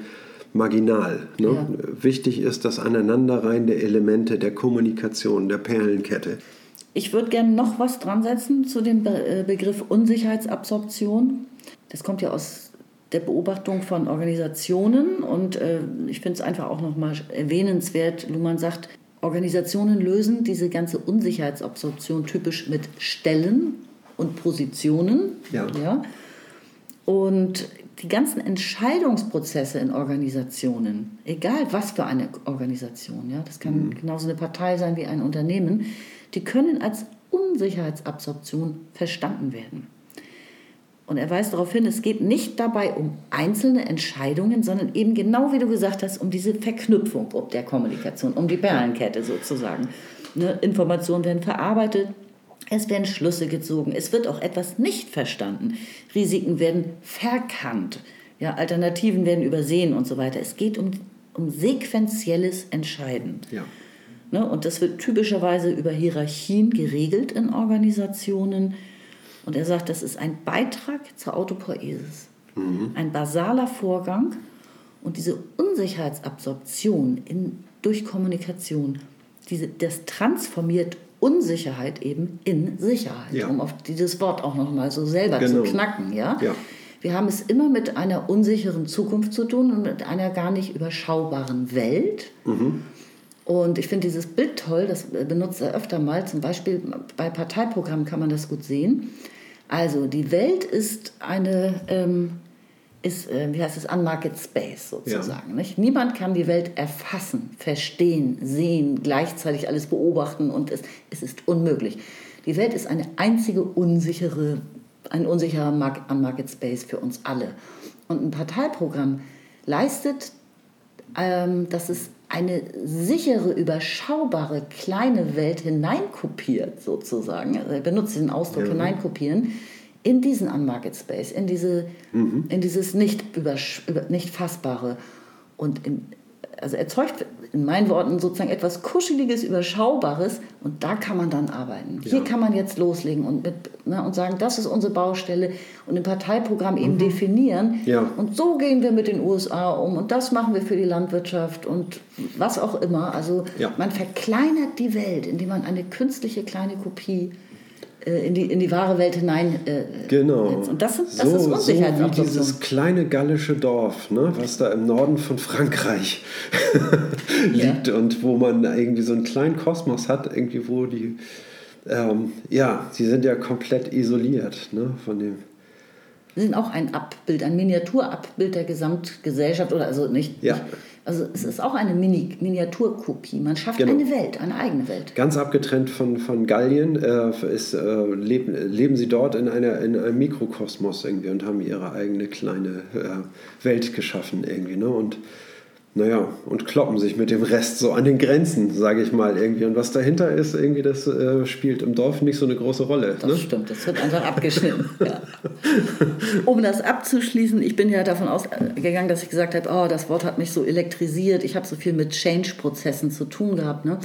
marginal. Ne? Ja. Wichtig ist das Aneinanderreihen der Elemente der Kommunikation, der Perlenkette. Ich würde gerne noch was dran setzen zu dem Be äh, Begriff Unsicherheitsabsorption. Das kommt ja aus der Beobachtung von Organisationen und äh, ich finde es einfach auch nochmal erwähnenswert. Luhmann sagt, Organisationen lösen diese ganze Unsicherheitsabsorption typisch mit Stellen und Positionen. Ja. Ja? Und die ganzen Entscheidungsprozesse in Organisationen, egal was für eine Organisation, ja, das kann genauso eine Partei sein wie ein Unternehmen, die können als Unsicherheitsabsorption verstanden werden. Und er weist darauf hin, es geht nicht dabei um einzelne Entscheidungen, sondern eben genau wie du gesagt hast, um diese Verknüpfung der Kommunikation, um die Perlenkette sozusagen. Ne, Informationen werden verarbeitet, es werden Schlüsse gezogen, es wird auch etwas nicht verstanden, Risiken werden verkannt, ja, Alternativen werden übersehen und so weiter. Es geht um, um sequenzielles Entscheiden. Ja. Ne? Und das wird typischerweise über Hierarchien geregelt in Organisationen. Und er sagt, das ist ein Beitrag zur Autopoiesis. Ein basaler Vorgang. Und diese Unsicherheitsabsorption in, durch Kommunikation, diese, das transformiert Unsicherheit eben in Sicherheit, Ja. um auf dieses Wort auch nochmal so selber Genau. zu knacken. Ja? Ja. Wir haben es immer mit einer unsicheren Zukunft zu tun und mit einer gar nicht überschaubaren Welt. Und ich finde dieses Bild toll, das benutzt er öfter mal, zum Beispiel bei Parteiprogrammen kann man das gut sehen. Also die Welt ist eine, ähm, ist, äh, wie heißt es, unmarket space sozusagen. Nicht? Niemand kann die Welt erfassen, verstehen, sehen, gleichzeitig alles beobachten und es, es ist unmöglich. Die Welt ist eine einzige unsichere, ein unsicherer Mark unmarket space für uns alle. Und ein Parteiprogramm leistet ähm, dass es eine sichere, überschaubare, kleine Welt hineinkopiert, sozusagen. Also er benutzt den Ausdruck Ja. hineinkopieren in diesen Unmarket Space, in, diese, Mhm. in dieses nicht, über, nicht Fassbare. Und in, also erzeugt in meinen Worten sozusagen etwas Kuscheliges, Überschaubares und da kann man dann arbeiten. Hier Ja. kann man jetzt loslegen und, mit, ne, und sagen, das ist unsere Baustelle und im Parteiprogramm eben definieren. Mhm. Ja. Und so gehen wir mit den USA um und das machen wir für die Landwirtschaft und was auch immer. Also Ja. man verkleinert die Welt, indem man eine künstliche kleine Kopie äh, in, die, in die wahre Welt hinein äh, Genau. Und das, das so, ist so wie Unsicherheitsabsorption. dieses kleine gallische Dorf, ne, was da im Norden von Frankreich liegt und wo man irgendwie so einen kleinen Kosmos hat, irgendwie wo die, ähm, ja, sie sind ja komplett isoliert ne, von dem. Sie sind auch ein Abbild, ein Miniaturabbild der Gesamtgesellschaft oder also nicht, Ja. nicht Also es ist auch eine Mini Miniaturkopie. Man schafft Genau. eine Welt, eine eigene Welt. Ganz abgetrennt von, von Gallien äh, ist, äh, leben, leben sie dort in, einer, in einem Mikrokosmos irgendwie und haben ihre eigene kleine äh, Welt geschaffen irgendwie. Ne? Und naja, und kloppen sich mit dem Rest so an den Grenzen, sage ich mal irgendwie. Und was dahinter ist, irgendwie, das äh, spielt im Dorf nicht so eine große Rolle. Das Ne? stimmt, das wird einfach abgeschnitten. ja. Um das abzuschließen, ich bin ja davon ausgegangen, dass ich gesagt habe, oh, das Wort hat mich so elektrisiert, ich habe so viel mit Change-Prozessen zu tun gehabt. Ne?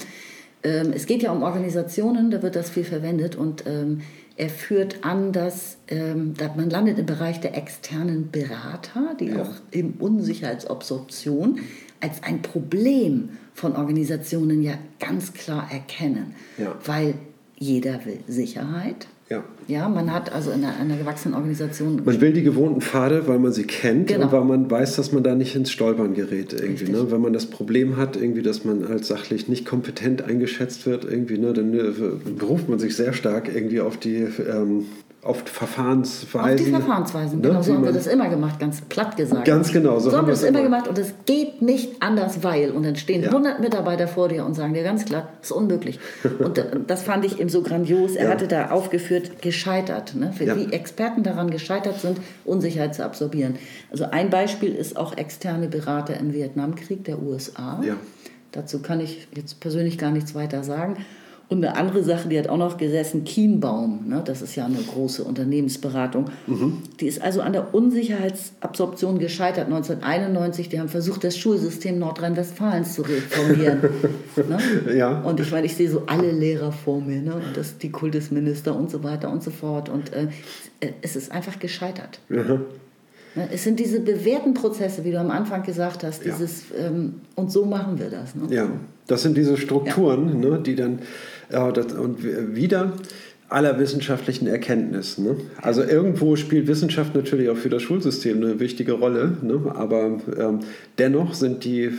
Ähm, es geht ja um Organisationen, da wird das viel verwendet und ähm, er führt an, dass, ähm, dass man landet im Bereich der externen Berater, die auch eben Unsicherheitsabsorption als ein Problem von Organisationen ja ganz klar erkennen. Ja. Weil jeder will Sicherheit. Ja. Ja, man hat also in einer, einer gewachsenen Organisation. Man will die gewohnten Pfade, weil man sie kennt Genau. und weil man weiß, dass man da nicht ins Stolpern gerät. Irgendwie, Richtig. ne? Wenn man das Problem hat, irgendwie, dass man als sachlich nicht kompetent eingeschätzt wird, irgendwie, ne, dann äh, beruft man sich sehr stark irgendwie auf die ähm, auf Verfahrensweisen. Auf die Verfahrensweisen, ne, genau, so haben wir das immer gemacht, ganz platt gesagt. Ganz genau, so So, haben wir das immer gemacht und es geht nicht anders, weil. Und dann stehen Ja. 100 Mitarbeiter vor dir und sagen dir ganz klar, das ist unmöglich. Und das fand ich eben so grandios. Er Ja. hatte da aufgeführt, gescheitert. Ne? Für Ja. Wie Experten daran gescheitert sind, Unsicherheit zu absorbieren. Also ein Beispiel ist auch externe Berater im Vietnamkrieg der USA. Dazu kann ich jetzt persönlich gar nichts weiter sagen. Und eine andere Sache, die hat auch noch gesessen, Kienbaum, ne? das ist ja eine große Unternehmensberatung. Mhm. Die ist also an der Unsicherheitsabsorption gescheitert 1991. Die haben versucht, das Schulsystem Nordrhein-Westfalens zu reformieren. ne? Ja. Und ich meine, ich sehe so alle Lehrer vor mir, ne? und das, die Kultusminister und so weiter und so fort. Und äh, es ist einfach gescheitert. Ne? Es sind diese bewährten Prozesse, wie du am Anfang gesagt hast, Ja. dieses ähm, und so machen wir das. Ne? Ja, das sind diese Strukturen, ne, die dann ja, und wieder aller wissenschaftlichen Erkenntnis. Ne? Also irgendwo spielt Wissenschaft natürlich auch für das Schulsystem eine wichtige Rolle, ne? aber ähm, dennoch sind die, äh,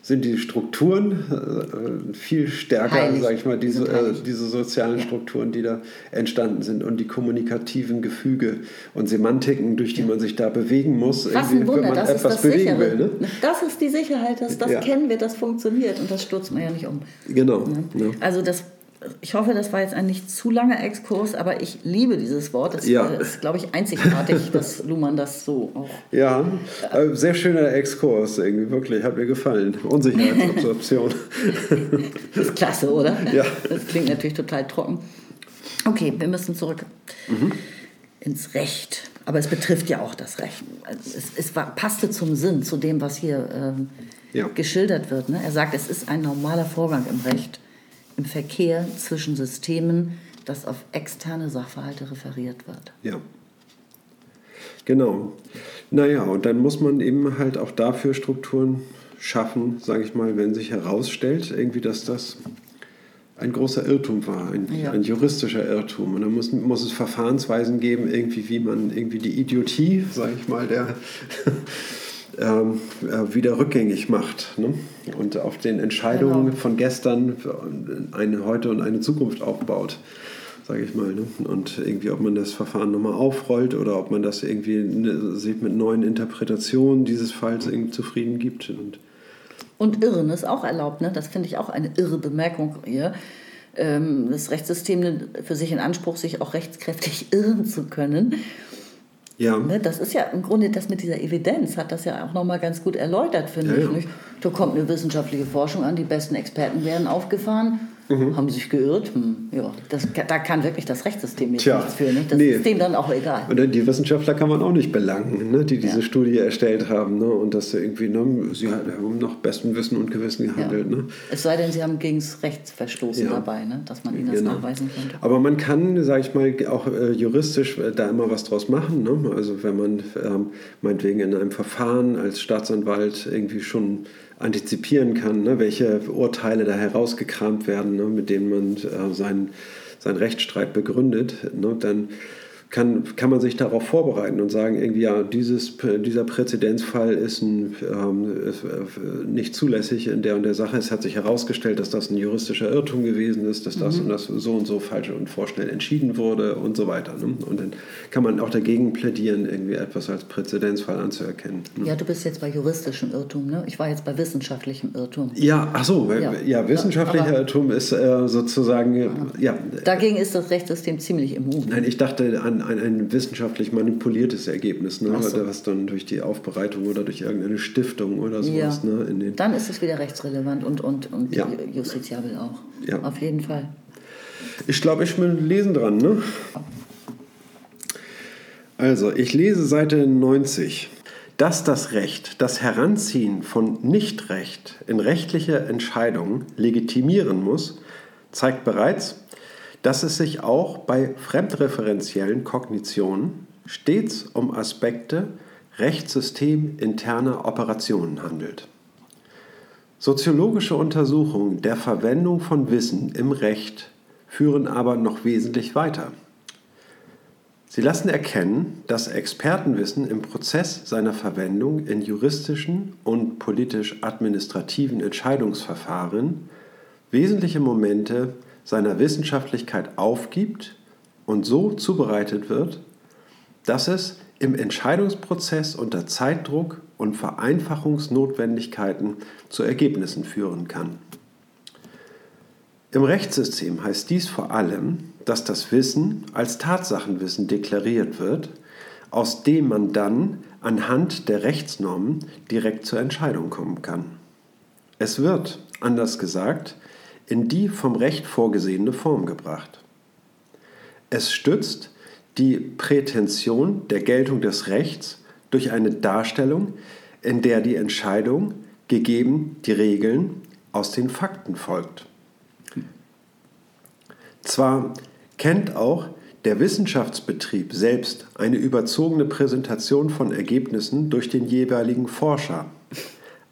sind die Strukturen äh, viel stärker, sage ich mal, diese, äh, diese sozialen Ja. Strukturen, die da entstanden sind und die kommunikativen Gefüge und Semantiken, durch die man sich da bewegen muss, wenn man das etwas bewegen Sichere. will. Ne? Das ist die Sicherheit, das, das Ja. kennen wir, das funktioniert und das stürzt man ja nicht um. Genau. Ne? Also das, ich hoffe, das war jetzt ein nicht zu langer Exkurs, aber ich liebe dieses Wort. Das Ja. äh, ist, glaube ich, einzigartig, dass Luhmann das so auch Ja, äh, sehr schöner Exkurs, irgendwie, wirklich, hat mir gefallen. Unsicherheitsabsorption. ist klasse, oder? Ja. Das klingt natürlich total trocken. Okay, wir müssen zurück Mhm. ins Recht. Aber es betrifft ja auch das Recht. Es es war, passte zum Sinn, zu dem, was hier ähm, Ja. geschildert wird. Ne? Er sagt, es ist ein normaler Vorgang im Recht, im Verkehr zwischen Systemen, das auf externe Sachverhalte referiert wird. ja. Genau. Naja, und dann muss man eben halt auch dafür Strukturen schaffen, sage ich mal, wenn sich herausstellt, irgendwie, dass das ein großer Irrtum war, ein, Ja. ein juristischer Irrtum. Und dann muss, muss es Verfahrensweisen geben, irgendwie, wie man irgendwie die Idiotie, sage ich mal, der ähm, äh, wieder rückgängig macht. Ne? Und auf den Entscheidungen Genau. von gestern eine heute und eine Zukunft aufbaut, sage ich mal. Ne? Und irgendwie, ob man das Verfahren nochmal aufrollt oder ob man das irgendwie ne, sich mit neuen Interpretationen dieses Falls irgendwie zufrieden gibt. Und Und Irren ist auch erlaubt, ne? das finde ich auch eine irre Bemerkung hier. Ähm, Das Rechtssystem für sich in Anspruch, sich auch rechtskräftig irren zu können. Ja, Ne, Das ist ja im Grunde das mit dieser Evidenz, hat das ja auch nochmal ganz gut erläutert, finde Ja, ich. ja. Da kommt eine wissenschaftliche Forschung an, die besten Experten werden aufgefahren, Mhm. haben sich geirrt. Hm, ja, das, da kann wirklich das Rechtssystem jetzt Tja, nichts für. Nicht? Das nee. ist dem dann auch egal. Und die Wissenschaftler kann man auch nicht belangen, ne, die diese Ja. Studie erstellt haben. Ne, und dass sie irgendwie, ne, sie haben nach bestem Wissen und Gewissen Ja. gehandelt. Ne. Es sei denn, sie haben gegen das Recht verstoßen Ja. dabei, ne? dass man ihnen das Genau. nachweisen könnte. Aber man kann, sage ich mal, auch äh, juristisch äh, da immer was draus machen. Ne? Also wenn man ähm, meinetwegen in einem Verfahren als Staatsanwalt irgendwie schon antizipieren kann, ne? welche Urteile da herausgekramt werden, ne? mit denen man äh, seinen, seinen Rechtsstreit begründet, ne? dann kann, kann man sich darauf vorbereiten und sagen, irgendwie, ja, dieses, dieser Präzedenzfall ist, ein, ähm, ist äh, nicht zulässig in der und der Sache. Es hat sich herausgestellt, dass das ein juristischer Irrtum gewesen ist, dass das mhm. und das so und so falsch und vorschnell entschieden wurde und so weiter. Ne? Und dann kann man auch dagegen plädieren, irgendwie etwas als Präzedenzfall anzuerkennen. Ne? Ja, du bist jetzt bei juristischem Irrtum, ne? Ich war jetzt bei wissenschaftlichem Irrtum. Ja, ach so, ja, ja wissenschaftlicher Aber, Irrtum ist äh, sozusagen, ja. Dagegen ist das Rechtssystem ziemlich immun. Nein, ich dachte an ein, ein wissenschaftlich manipuliertes Ergebnis, ne? So. was dann durch die Aufbereitung oder durch irgendeine Stiftung oder sowas. Ja. Ne? dann ist es wieder rechtsrelevant und, und, und ja. justiziabel auch. Ja. Auf jeden Fall. Ich glaube, ich bin lesen dran. Ne? Also, ich lese Seite 90. Dass das Recht das Heranziehen von Nichtrecht in rechtliche Entscheidungen legitimieren muss, zeigt bereits, dass es sich auch bei fremdreferenziellen Kognitionen stets um Aspekte rechtssysteminterner Operationen handelt. Soziologische Untersuchungen der Verwendung von Wissen im Recht führen aber noch wesentlich weiter. Sie lassen erkennen, dass Expertenwissen im Prozess seiner Verwendung in juristischen und politisch-administrativen Entscheidungsverfahren wesentliche Momente seiner Wissenschaftlichkeit aufgibt und so zubereitet wird, dass es im Entscheidungsprozess unter Zeitdruck und Vereinfachungsnotwendigkeiten zu Ergebnissen führen kann. Im Rechtssystem heißt dies vor allem, dass das Wissen als Tatsachenwissen deklariert wird, aus dem man dann anhand der Rechtsnormen direkt zur Entscheidung kommen kann. Es wird, anders gesagt, in die vom Recht vorgesehene Form gebracht. Es stützt die Prätension der Geltung des Rechts durch eine Darstellung, in der die Entscheidung, gegeben die Regeln, aus den Fakten folgt. Zwar kennt auch der Wissenschaftsbetrieb selbst eine überzogene Präsentation von Ergebnissen durch den jeweiligen Forscher,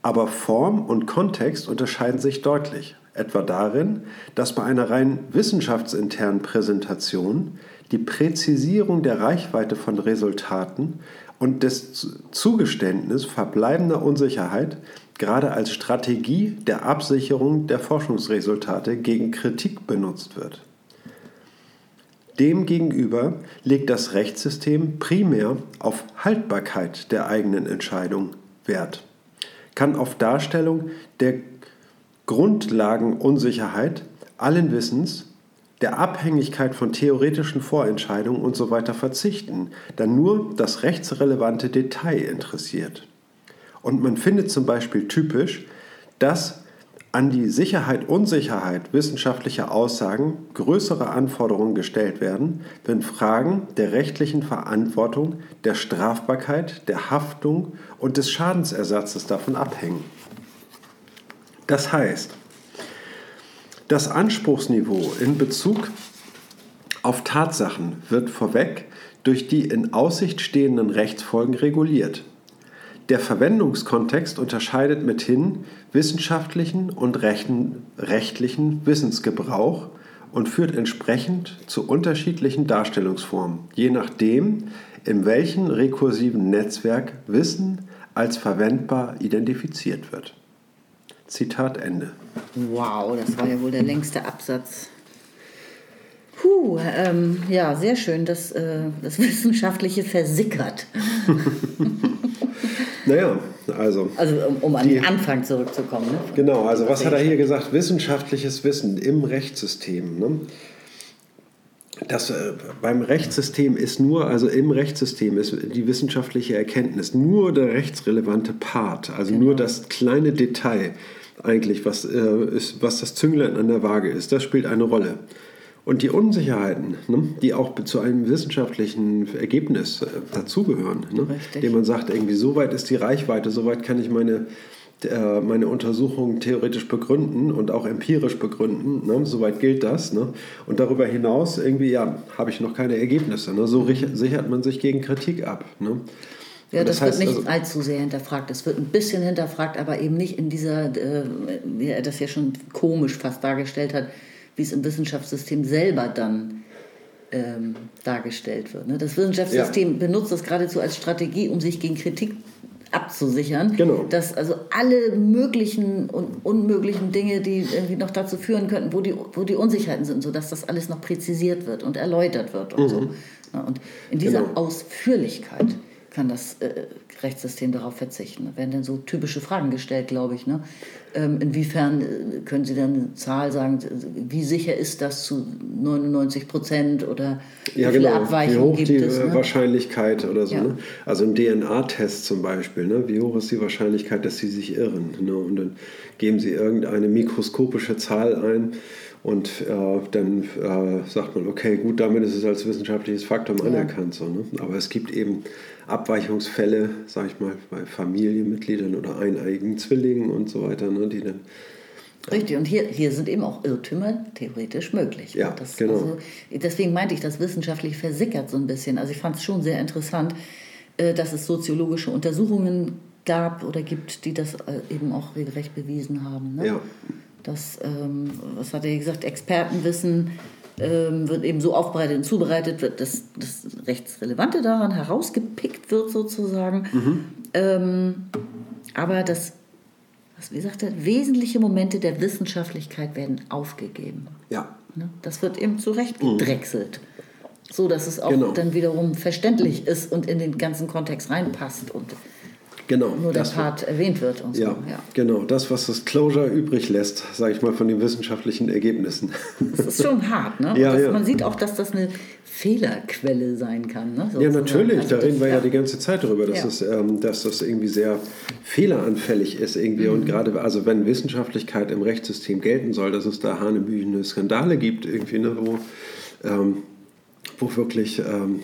aber Form und Kontext unterscheiden sich deutlich etwa darin, dass bei einer rein wissenschaftsinternen Präsentation die Präzisierung der Reichweite von Resultaten und des Zugeständnis verbleibender Unsicherheit gerade als Strategie der Absicherung der Forschungsresultate gegen Kritik benutzt wird. Demgegenüber legt das Rechtssystem primär auf Haltbarkeit der eigenen Entscheidung Wert, kann auf Darstellung der Grundlagenunsicherheit allen Wissens, der Abhängigkeit von theoretischen Vorentscheidungen usw. So verzichten, da nur das rechtsrelevante Detail interessiert. Und man findet zum Beispiel typisch, dass an die Sicherheit Unsicherheit wissenschaftlicher Aussagen größere Anforderungen gestellt werden, wenn Fragen der rechtlichen Verantwortung, der Strafbarkeit, der Haftung und des Schadensersatzes davon abhängen. Das heißt, das Anspruchsniveau in Bezug auf Tatsachen wird vorweg durch die in Aussicht stehenden Rechtsfolgen reguliert. Der Verwendungskontext unterscheidet mithin wissenschaftlichen und rechtlichen Wissensgebrauch und führt entsprechend zu unterschiedlichen Darstellungsformen, je nachdem, in welchem rekursiven Netzwerk Wissen als verwendbar identifiziert wird. Zitat Ende. Wow, das war ja wohl der längste Absatz. Puh, ähm, ja, sehr schön, dass äh, das Wissenschaftliche versickert. naja, also. Also, um, um an den Anfang zurückzukommen. Ne? Genau, also, was hat er hier gesagt? Wissenschaftliches Wissen im Rechtssystem. Ne? Das äh, beim Rechtssystem ist nur, also im Rechtssystem ist die wissenschaftliche Erkenntnis nur der rechtsrelevante Part, also genau. nur das kleine Detail eigentlich, was, äh, ist, was das Zünglein an der Waage ist. Das spielt eine Rolle. Und die Unsicherheiten, ne, die auch zu einem wissenschaftlichen Ergebnis äh, dazugehören, ne, indem man sagt, irgendwie so weit ist die Reichweite, so weit kann ich meine, äh, meine Untersuchungen theoretisch begründen und auch empirisch begründen, ne, soweit gilt das. Ne, und darüber hinaus irgendwie, ja, habe ich noch keine Ergebnisse. Ne, so sichert man sich gegen Kritik ab. Ne. Ja, das, das heißt, wird nicht also, allzu sehr hinterfragt. Es wird ein bisschen hinterfragt, aber eben nicht in dieser, äh, wie er das ja schon komisch fast dargestellt hat, wie es im Wissenschaftssystem selber dann ähm, dargestellt wird. Ne? Das Wissenschaftssystem ja. benutzt das geradezu als Strategie, um sich gegen Kritik abzusichern. Genau. Dass also alle möglichen und unmöglichen Dinge, die irgendwie noch dazu führen könnten, wo die, wo die Unsicherheiten sind, sodass das alles noch präzisiert wird und erläutert wird und mhm. so. Und in dieser genau. Ausführlichkeit kann das äh, Rechtssystem darauf verzichten. Da werden dann so typische Fragen gestellt, glaube ich. Ne? Ähm, inwiefern äh, können Sie dann eine Zahl sagen, wie sicher ist das zu 99 Prozent oder wie ja, viele genau. Abweichungen wie hoch gibt die es? Ne? Wahrscheinlichkeit oder so. Ja. Ne? Also im DNA-Test zum Beispiel, ne? wie hoch ist die Wahrscheinlichkeit, dass Sie sich irren? Ne? Und dann geben Sie irgendeine mikroskopische Zahl ein und äh, dann äh, sagt man, okay, gut, damit ist es als wissenschaftliches Faktum ja. anerkannt. So, ne? Aber es gibt eben Abweichungsfälle, sage ich mal, bei Familienmitgliedern oder eineigen Zwillingen und so weiter, ne, die dann Richtig, und hier, hier sind eben auch Irrtümer theoretisch möglich. Ja, das, genau. Also, deswegen meinte ich, das wissenschaftlich versickert so ein bisschen. Also ich fand es schon sehr interessant, äh, dass es soziologische Untersuchungen gab oder gibt, die das äh, eben auch regelrecht bewiesen haben. Ne? Ja. Das, ähm, was hat er gesagt, Expertenwissen ähm, wird eben so aufbereitet und zubereitet wird, dass das Rechtsrelevante daran herausgepickt wird sozusagen. Mhm. Ähm, aber das, was wie sagt er, wesentliche Momente der Wissenschaftlichkeit werden aufgegeben. Ja. Ne? Das wird eben zurechtgedrechselt. Mhm. So dass es auch genau. dann wiederum verständlich ist und in den ganzen Kontext reinpasst und Genau, nur der Part erwähnt wird und so. Ja, ja, genau. Das, was das Closure übrig lässt, sage ich mal, von den wissenschaftlichen Ergebnissen. Das ist schon hart, ne? ja, das, ja. Man sieht auch, dass das eine Fehlerquelle sein kann. Ne? Ja, natürlich. Also da reden wir ja. ja die ganze Zeit darüber, dass, ja. es, ähm, dass das irgendwie sehr fehleranfällig ist. Irgendwie. Mhm. Und gerade, also wenn Wissenschaftlichkeit im Rechtssystem gelten soll, dass es da hanebüchene Skandale gibt, irgendwie, ne, wo, ähm, wo wirklich ähm,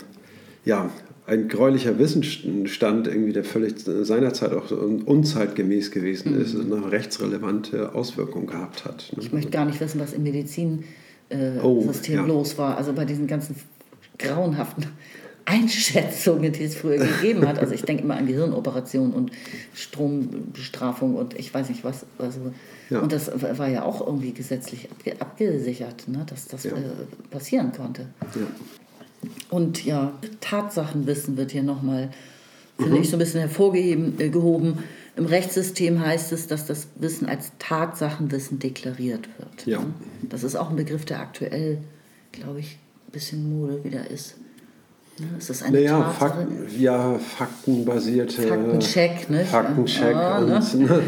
ja, ein gräulicher Wissensstand, irgendwie, der völlig seinerzeit auch unzeitgemäß gewesen mhm. ist und eine rechtsrelevante Auswirkung gehabt hat. Ne? Ich möchte gar nicht wissen, was im Medizinsystem äh, oh, ja. los war. Also bei diesen ganzen grauenhaften Einschätzungen, die es früher gegeben hat. Also ich denke immer an Gehirnoperationen und Strombestrafung und ich weiß nicht was. Also, ja. Und das war ja auch irgendwie gesetzlich abgesichert, ne, dass das ja. äh, passieren konnte. Ja. Und ja, Tatsachenwissen wird hier nochmal, finde mhm. ich, so ein bisschen hervorgehoben. Äh, Im Rechtssystem heißt es, dass das Wissen als Tatsachenwissen deklariert wird. Ja. Das ist auch ein Begriff, der aktuell, glaube ich, ein bisschen Mode wieder ist. ist das eine naja, Fakten, ja, faktenbasierte Faktencheck, ne? Faktencheck ah, und ne?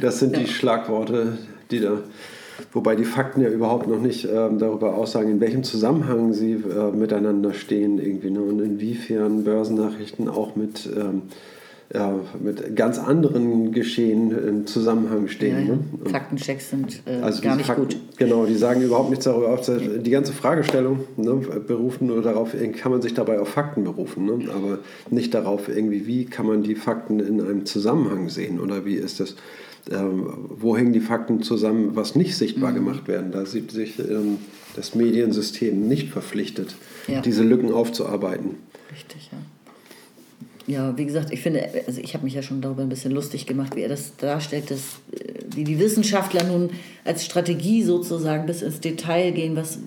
das sind die Schlagworte, die da Wobei die Fakten ja überhaupt noch nicht ähm, darüber aussagen, in welchem Zusammenhang sie äh, miteinander stehen irgendwie, ne? und inwiefern Börsennachrichten auch mit, ähm, ja, mit ganz anderen Geschehen im Zusammenhang stehen. Ja. Ne? Faktenchecks sind äh, also gar nicht Fakten, gut. Genau, die sagen überhaupt nichts darüber. Die ganze Fragestellung ne, berufen nur darauf, kann man sich dabei auf Fakten berufen, ne? aber nicht darauf, irgendwie, wie kann man die Fakten in einem Zusammenhang sehen oder wie ist das wo hängen die Fakten zusammen, was nicht sichtbar mhm. gemacht werden. Da sieht sich ähm, das Mediensystem nicht verpflichtet, ja. diese Lücken aufzuarbeiten. Richtig, ja. Ja, wie gesagt, ich finde, also ich habe mich ja schon darüber ein bisschen lustig gemacht, wie er das darstellt, dass äh, wie die Wissenschaftler nun als Strategie sozusagen bis ins Detail gehen, was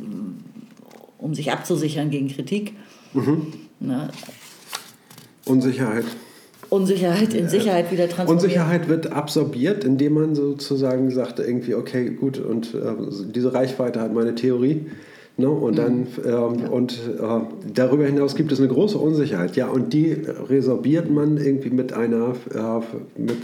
um sich abzusichern gegen Kritik. Mhm. Na, Unsicherheit. Unsicherheit in Sicherheit wieder transformiert. Unsicherheit wird absorbiert, indem man sozusagen sagt, irgendwie, okay, gut, und äh, diese Reichweite hat meine Theorie. Ne? Und dann mhm. ähm, ja. und äh, darüber hinaus gibt es eine große Unsicherheit. Ja, und die resorbiert man irgendwie mit einer äh, mit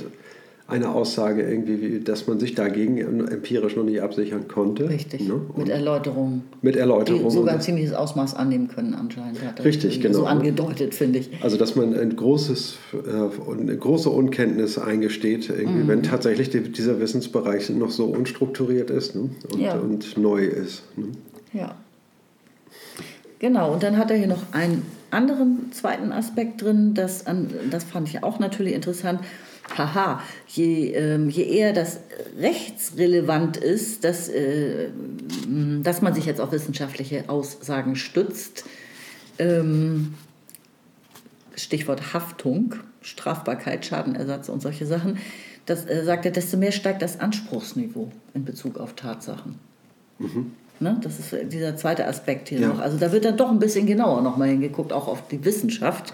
eine Aussage irgendwie, dass man sich dagegen empirisch noch nicht absichern konnte. Richtig, ne? mit Erläuterungen. Mit Erläuterungen. Die sogar ein ziemliches Ausmaß annehmen können anscheinend. Hat Richtig, genau. So angedeutet, finde ich. Also, dass man ein großes, äh, eine große Unkenntnis eingesteht, irgendwie, mhm. wenn tatsächlich die, dieser Wissensbereich noch so unstrukturiert ist ne? und, ja. und neu ist. Ne? Ja. Genau, und dann hat er hier noch einen anderen zweiten Aspekt drin, das, das fand ich auch natürlich interessant haha, je, ähm, je eher das rechtsrelevant ist, dass, äh, dass man sich jetzt auf wissenschaftliche Aussagen stützt, ähm, Stichwort Haftung, Strafbarkeit, Schadenersatz und solche Sachen, das äh, sagt er, desto mehr steigt das Anspruchsniveau in Bezug auf Tatsachen. Mhm. Ne? Das ist dieser zweite Aspekt hier Ja. noch. Also da wird dann doch ein bisschen genauer nochmal hingeguckt, auch auf die Wissenschaft.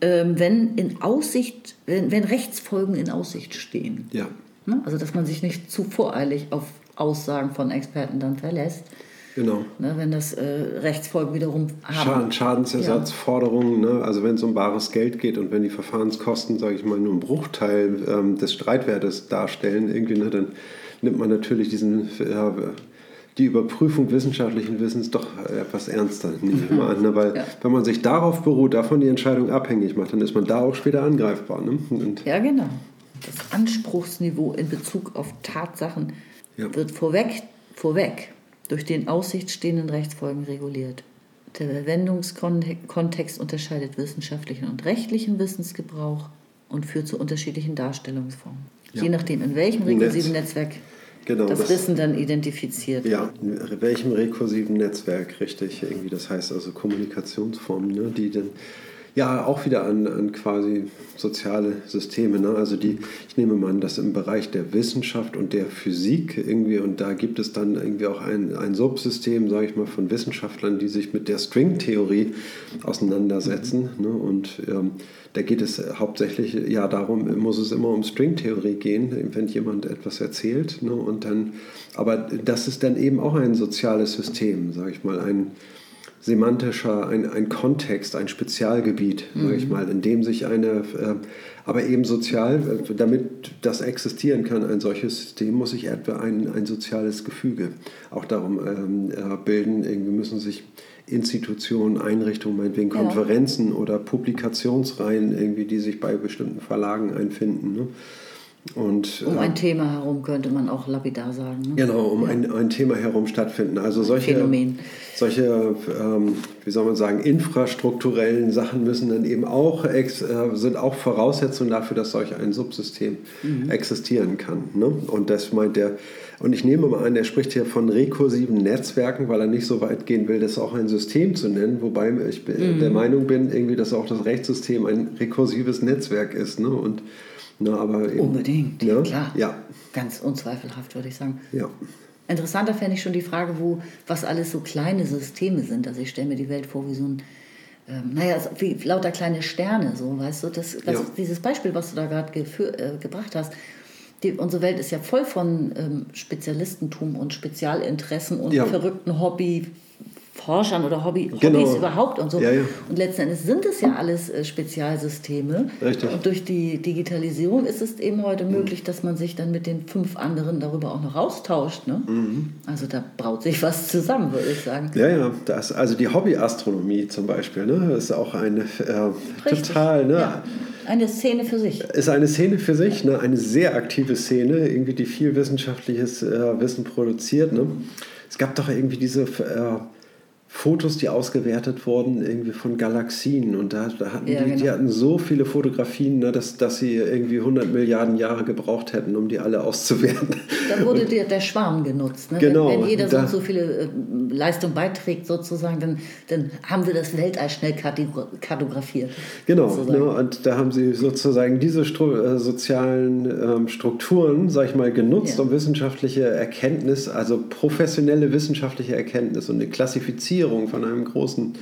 Ähm, wenn in Aussicht, wenn, wenn Rechtsfolgen in Aussicht stehen. Ja. Ne? Also dass man sich nicht zu voreilig auf Aussagen von Experten dann verlässt. Genau. Ne? Wenn das äh, Rechtsfolgen wiederum haben. Schaden, Schadensersatzforderungen, ne? also wenn es um bares Geld geht und wenn die Verfahrenskosten, sage ich mal, nur einen Bruchteil ähm, des Streitwertes darstellen, irgendwie, ne, dann nimmt man natürlich diesen, äh, die Überprüfung wissenschaftlichen Wissens doch äh, etwas ernster, nehme ich mal an. Ne? Weil Ja. wenn man sich darauf beruht, davon die Entscheidung abhängig macht, dann ist man da auch später angreifbar. Ne? Ja, genau. Das Anspruchsniveau in Bezug auf Tatsachen Ja. wird vorweg, vorweg durch den Aussicht stehenden Rechtsfolgen reguliert. Der Verwendungskontext unterscheidet wissenschaftlichen und rechtlichen Wissensgebrauch und führt zu unterschiedlichen Darstellungsformen. Ja. Je nachdem, in welchem Netz. rekursiven Netzwerk Genau, das, das- Wissen dann identifiziert. Ja, in welchem rekursiven Netzwerk, richtig, irgendwie, das heißt also Kommunikationsformen, ne, die dann ja auch wieder an, an quasi soziale Systeme, ne, also die, ich nehme mal an, dass im Bereich der Wissenschaft und der Physik irgendwie, und da gibt es dann irgendwie auch ein, ein Subsystem, sage ich mal, von Wissenschaftlern, die sich mit der Stringtheorie auseinandersetzen, ne, und ähm, da geht es hauptsächlich, ja, darum muss es immer um Stringtheorie gehen, wenn jemand etwas erzählt. Ne, und dann, aber das ist dann eben auch ein soziales System, sage ich mal, ein semantischer, ein, ein Kontext, ein Spezialgebiet, sage ich mal, in dem sich eine, äh, aber eben sozial, äh, damit das existieren kann, ein solches System, muss sich etwa ein, ein soziales Gefüge auch darum ähm, äh, bilden. Irgendwie müssen sich Institutionen, Einrichtungen, meinetwegen Ja. Konferenzen oder Publikationsreihen, irgendwie, die sich bei bestimmten Verlagen einfinden. Ne? Und, Um äh, ein Thema herum könnte man auch lapidar sagen. Ne? Genau, um ein, ein Thema herum stattfinden. Also solche, Phänomen. solche ähm, wie soll man sagen, infrastrukturellen Sachen müssen dann eben auch, ex, äh, sind auch Voraussetzungen dafür, dass solch ein Subsystem existieren kann. Ne? Und das meint der, und ich nehme mal an, er spricht hier von rekursiven Netzwerken, weil er nicht so weit gehen will, das auch ein System zu nennen, wobei ich der Meinung bin, irgendwie, dass auch das Rechtssystem ein rekursives Netzwerk ist. Ne? Und, na, aber eben, Unbedingt, ne? klar. Ja, Ganz unzweifelhaft, würde ich sagen. ja. Interessanter fände ich schon die Frage, wo, was alles so kleine Systeme sind. Also ich stelle mir die Welt vor wie so ein, ähm, naja, wie lauter kleine Sterne, so, weißt du, das, das, Ja. dieses Beispiel, was du da gerade äh, gebracht hast, die, unsere Welt ist ja voll von ähm, Spezialistentum und Spezialinteressen und Ja. verrückten Hobbyforschern oder Hobby, Genau. Hobbys überhaupt und so. Ja, ja. Und letzten Endes sind es ja alles äh, Spezialsysteme. Richtig. Und durch die Digitalisierung ist es eben heute möglich, dass man sich dann mit den fünf anderen darüber auch noch austauscht. Ne? Mhm. Also da braut sich was zusammen, würde ich sagen. Ja, ja, das, also die Hobbyastronomie zum Beispiel, ne, ist auch eine äh, total, ne, Ja. Eine Szene für sich. ist eine Szene für sich, ne, eine sehr aktive Szene, irgendwie die viel wissenschaftliches äh, Wissen produziert. Ne. Es gab doch irgendwie diese äh, Fotos, die ausgewertet wurden, irgendwie von Galaxien und da, da hatten Ja, die, die genau. hatten so viele Fotografien, ne, dass, dass sie irgendwie 100 Milliarden Jahre gebraucht hätten, um die alle auszuwerten. Da wurde der, der Schwarm genutzt. Ne? Genau, Wenn, wenn jeder so da- so viele äh, Leistung beiträgt, sozusagen, dann, dann haben wir das Weltall schnell kartogra- kartografiert. Genau, ne, und da haben sie sozusagen diese Stru äh, sozialen ähm, Strukturen, sag ich mal, genutzt, Ja. um wissenschaftliche Erkenntnis, also professionelle wissenschaftliche Erkenntnis und eine Klassifizierung von einem großen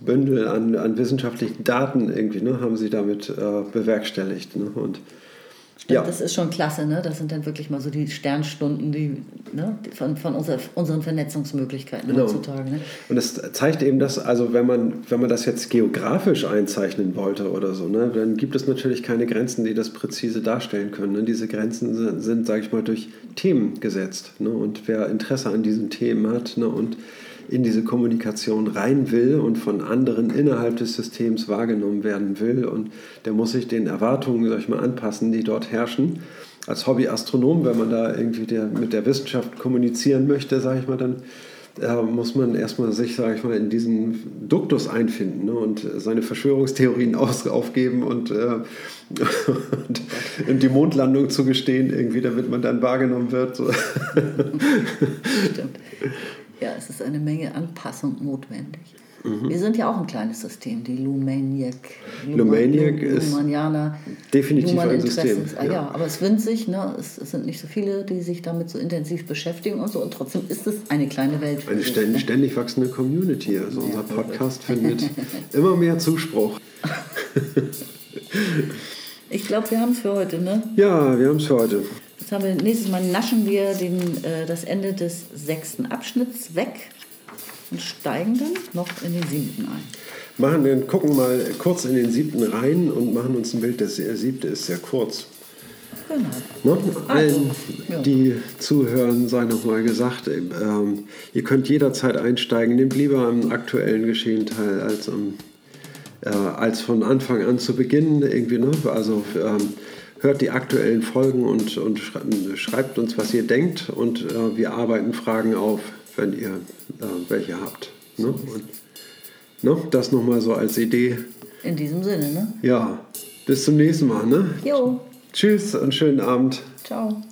Bündel an, an wissenschaftlichen Daten irgendwie, ne, haben sie damit äh, bewerkstelligt. Ne, und Stimmt, ja, das ist schon klasse, ne? Das sind dann wirklich mal so die Sternstunden, die, ne? von, von unser, unseren Vernetzungsmöglichkeiten Genau. heutzutage. Ne? Und es zeigt eben, dass, also wenn man, wenn man das jetzt geografisch einzeichnen wollte oder so, ne, dann gibt es natürlich keine Grenzen, die das präzise darstellen können. Ne? Diese Grenzen sind, sind sage ich mal, durch Themen gesetzt. Ne? Und wer Interesse an diesen Themen hat ne, und in diese Kommunikation rein will und von anderen innerhalb des Systems wahrgenommen werden will und der muss sich den Erwartungen, sag ich mal, anpassen, die dort herrschen. Als Hobbyastronom, wenn man da irgendwie der, mit der Wissenschaft kommunizieren möchte, sage ich mal, dann äh, muss man erstmal sich, sage ich mal, in diesen Duktus einfinden ne, und seine Verschwörungstheorien aus, aufgeben und, äh, und, die Mondlandung zugestehen, irgendwie, damit man dann wahrgenommen wird. So. Stimmt. Ja, es ist eine Menge Anpassung notwendig. Wir sind ja auch ein kleines System, die Lumaniac. Lumaniac ist Lumanianer. definitiv ein Luhmann System. Ah, ja. ja. aber es winzig, ne? es, es sind nicht so viele, die sich damit so intensiv beschäftigen und so. Und trotzdem ist es eine kleine Welt. eine ständig, ne? ständig wachsende Community. Also unser Podcast findet immer mehr Zuspruch. Ich glaube, wir haben es für heute. Ne? Ja, wir haben es für heute. Jetzt haben wir, nächstes Mal naschen wir den, äh, das Ende des sechsten Abschnitts weg und steigen dann noch in den siebten ein. Machen den, gucken mal kurz in den siebten rein und machen uns ein Bild. Der siebte ist sehr kurz. Genau. Ne? Allen, Also, ja. die zuhören, sei nochmal gesagt, ähm, ihr könnt jederzeit einsteigen. Nehmt lieber am aktuellen Geschehen teil, als, am, äh, als von Anfang an zu Beginn. Irgendwie, ne? Also ähm, hört die aktuellen Folgen und, und schrei- schreibt uns, was ihr denkt. Und äh, wir arbeiten Fragen auf, wenn ihr äh, welche habt. Ne? Und, ne? Das nochmal so als Idee. In diesem Sinne, ne? Ja, bis zum nächsten Mal. Ne? Jo, Tschüss und schönen Abend. ciao.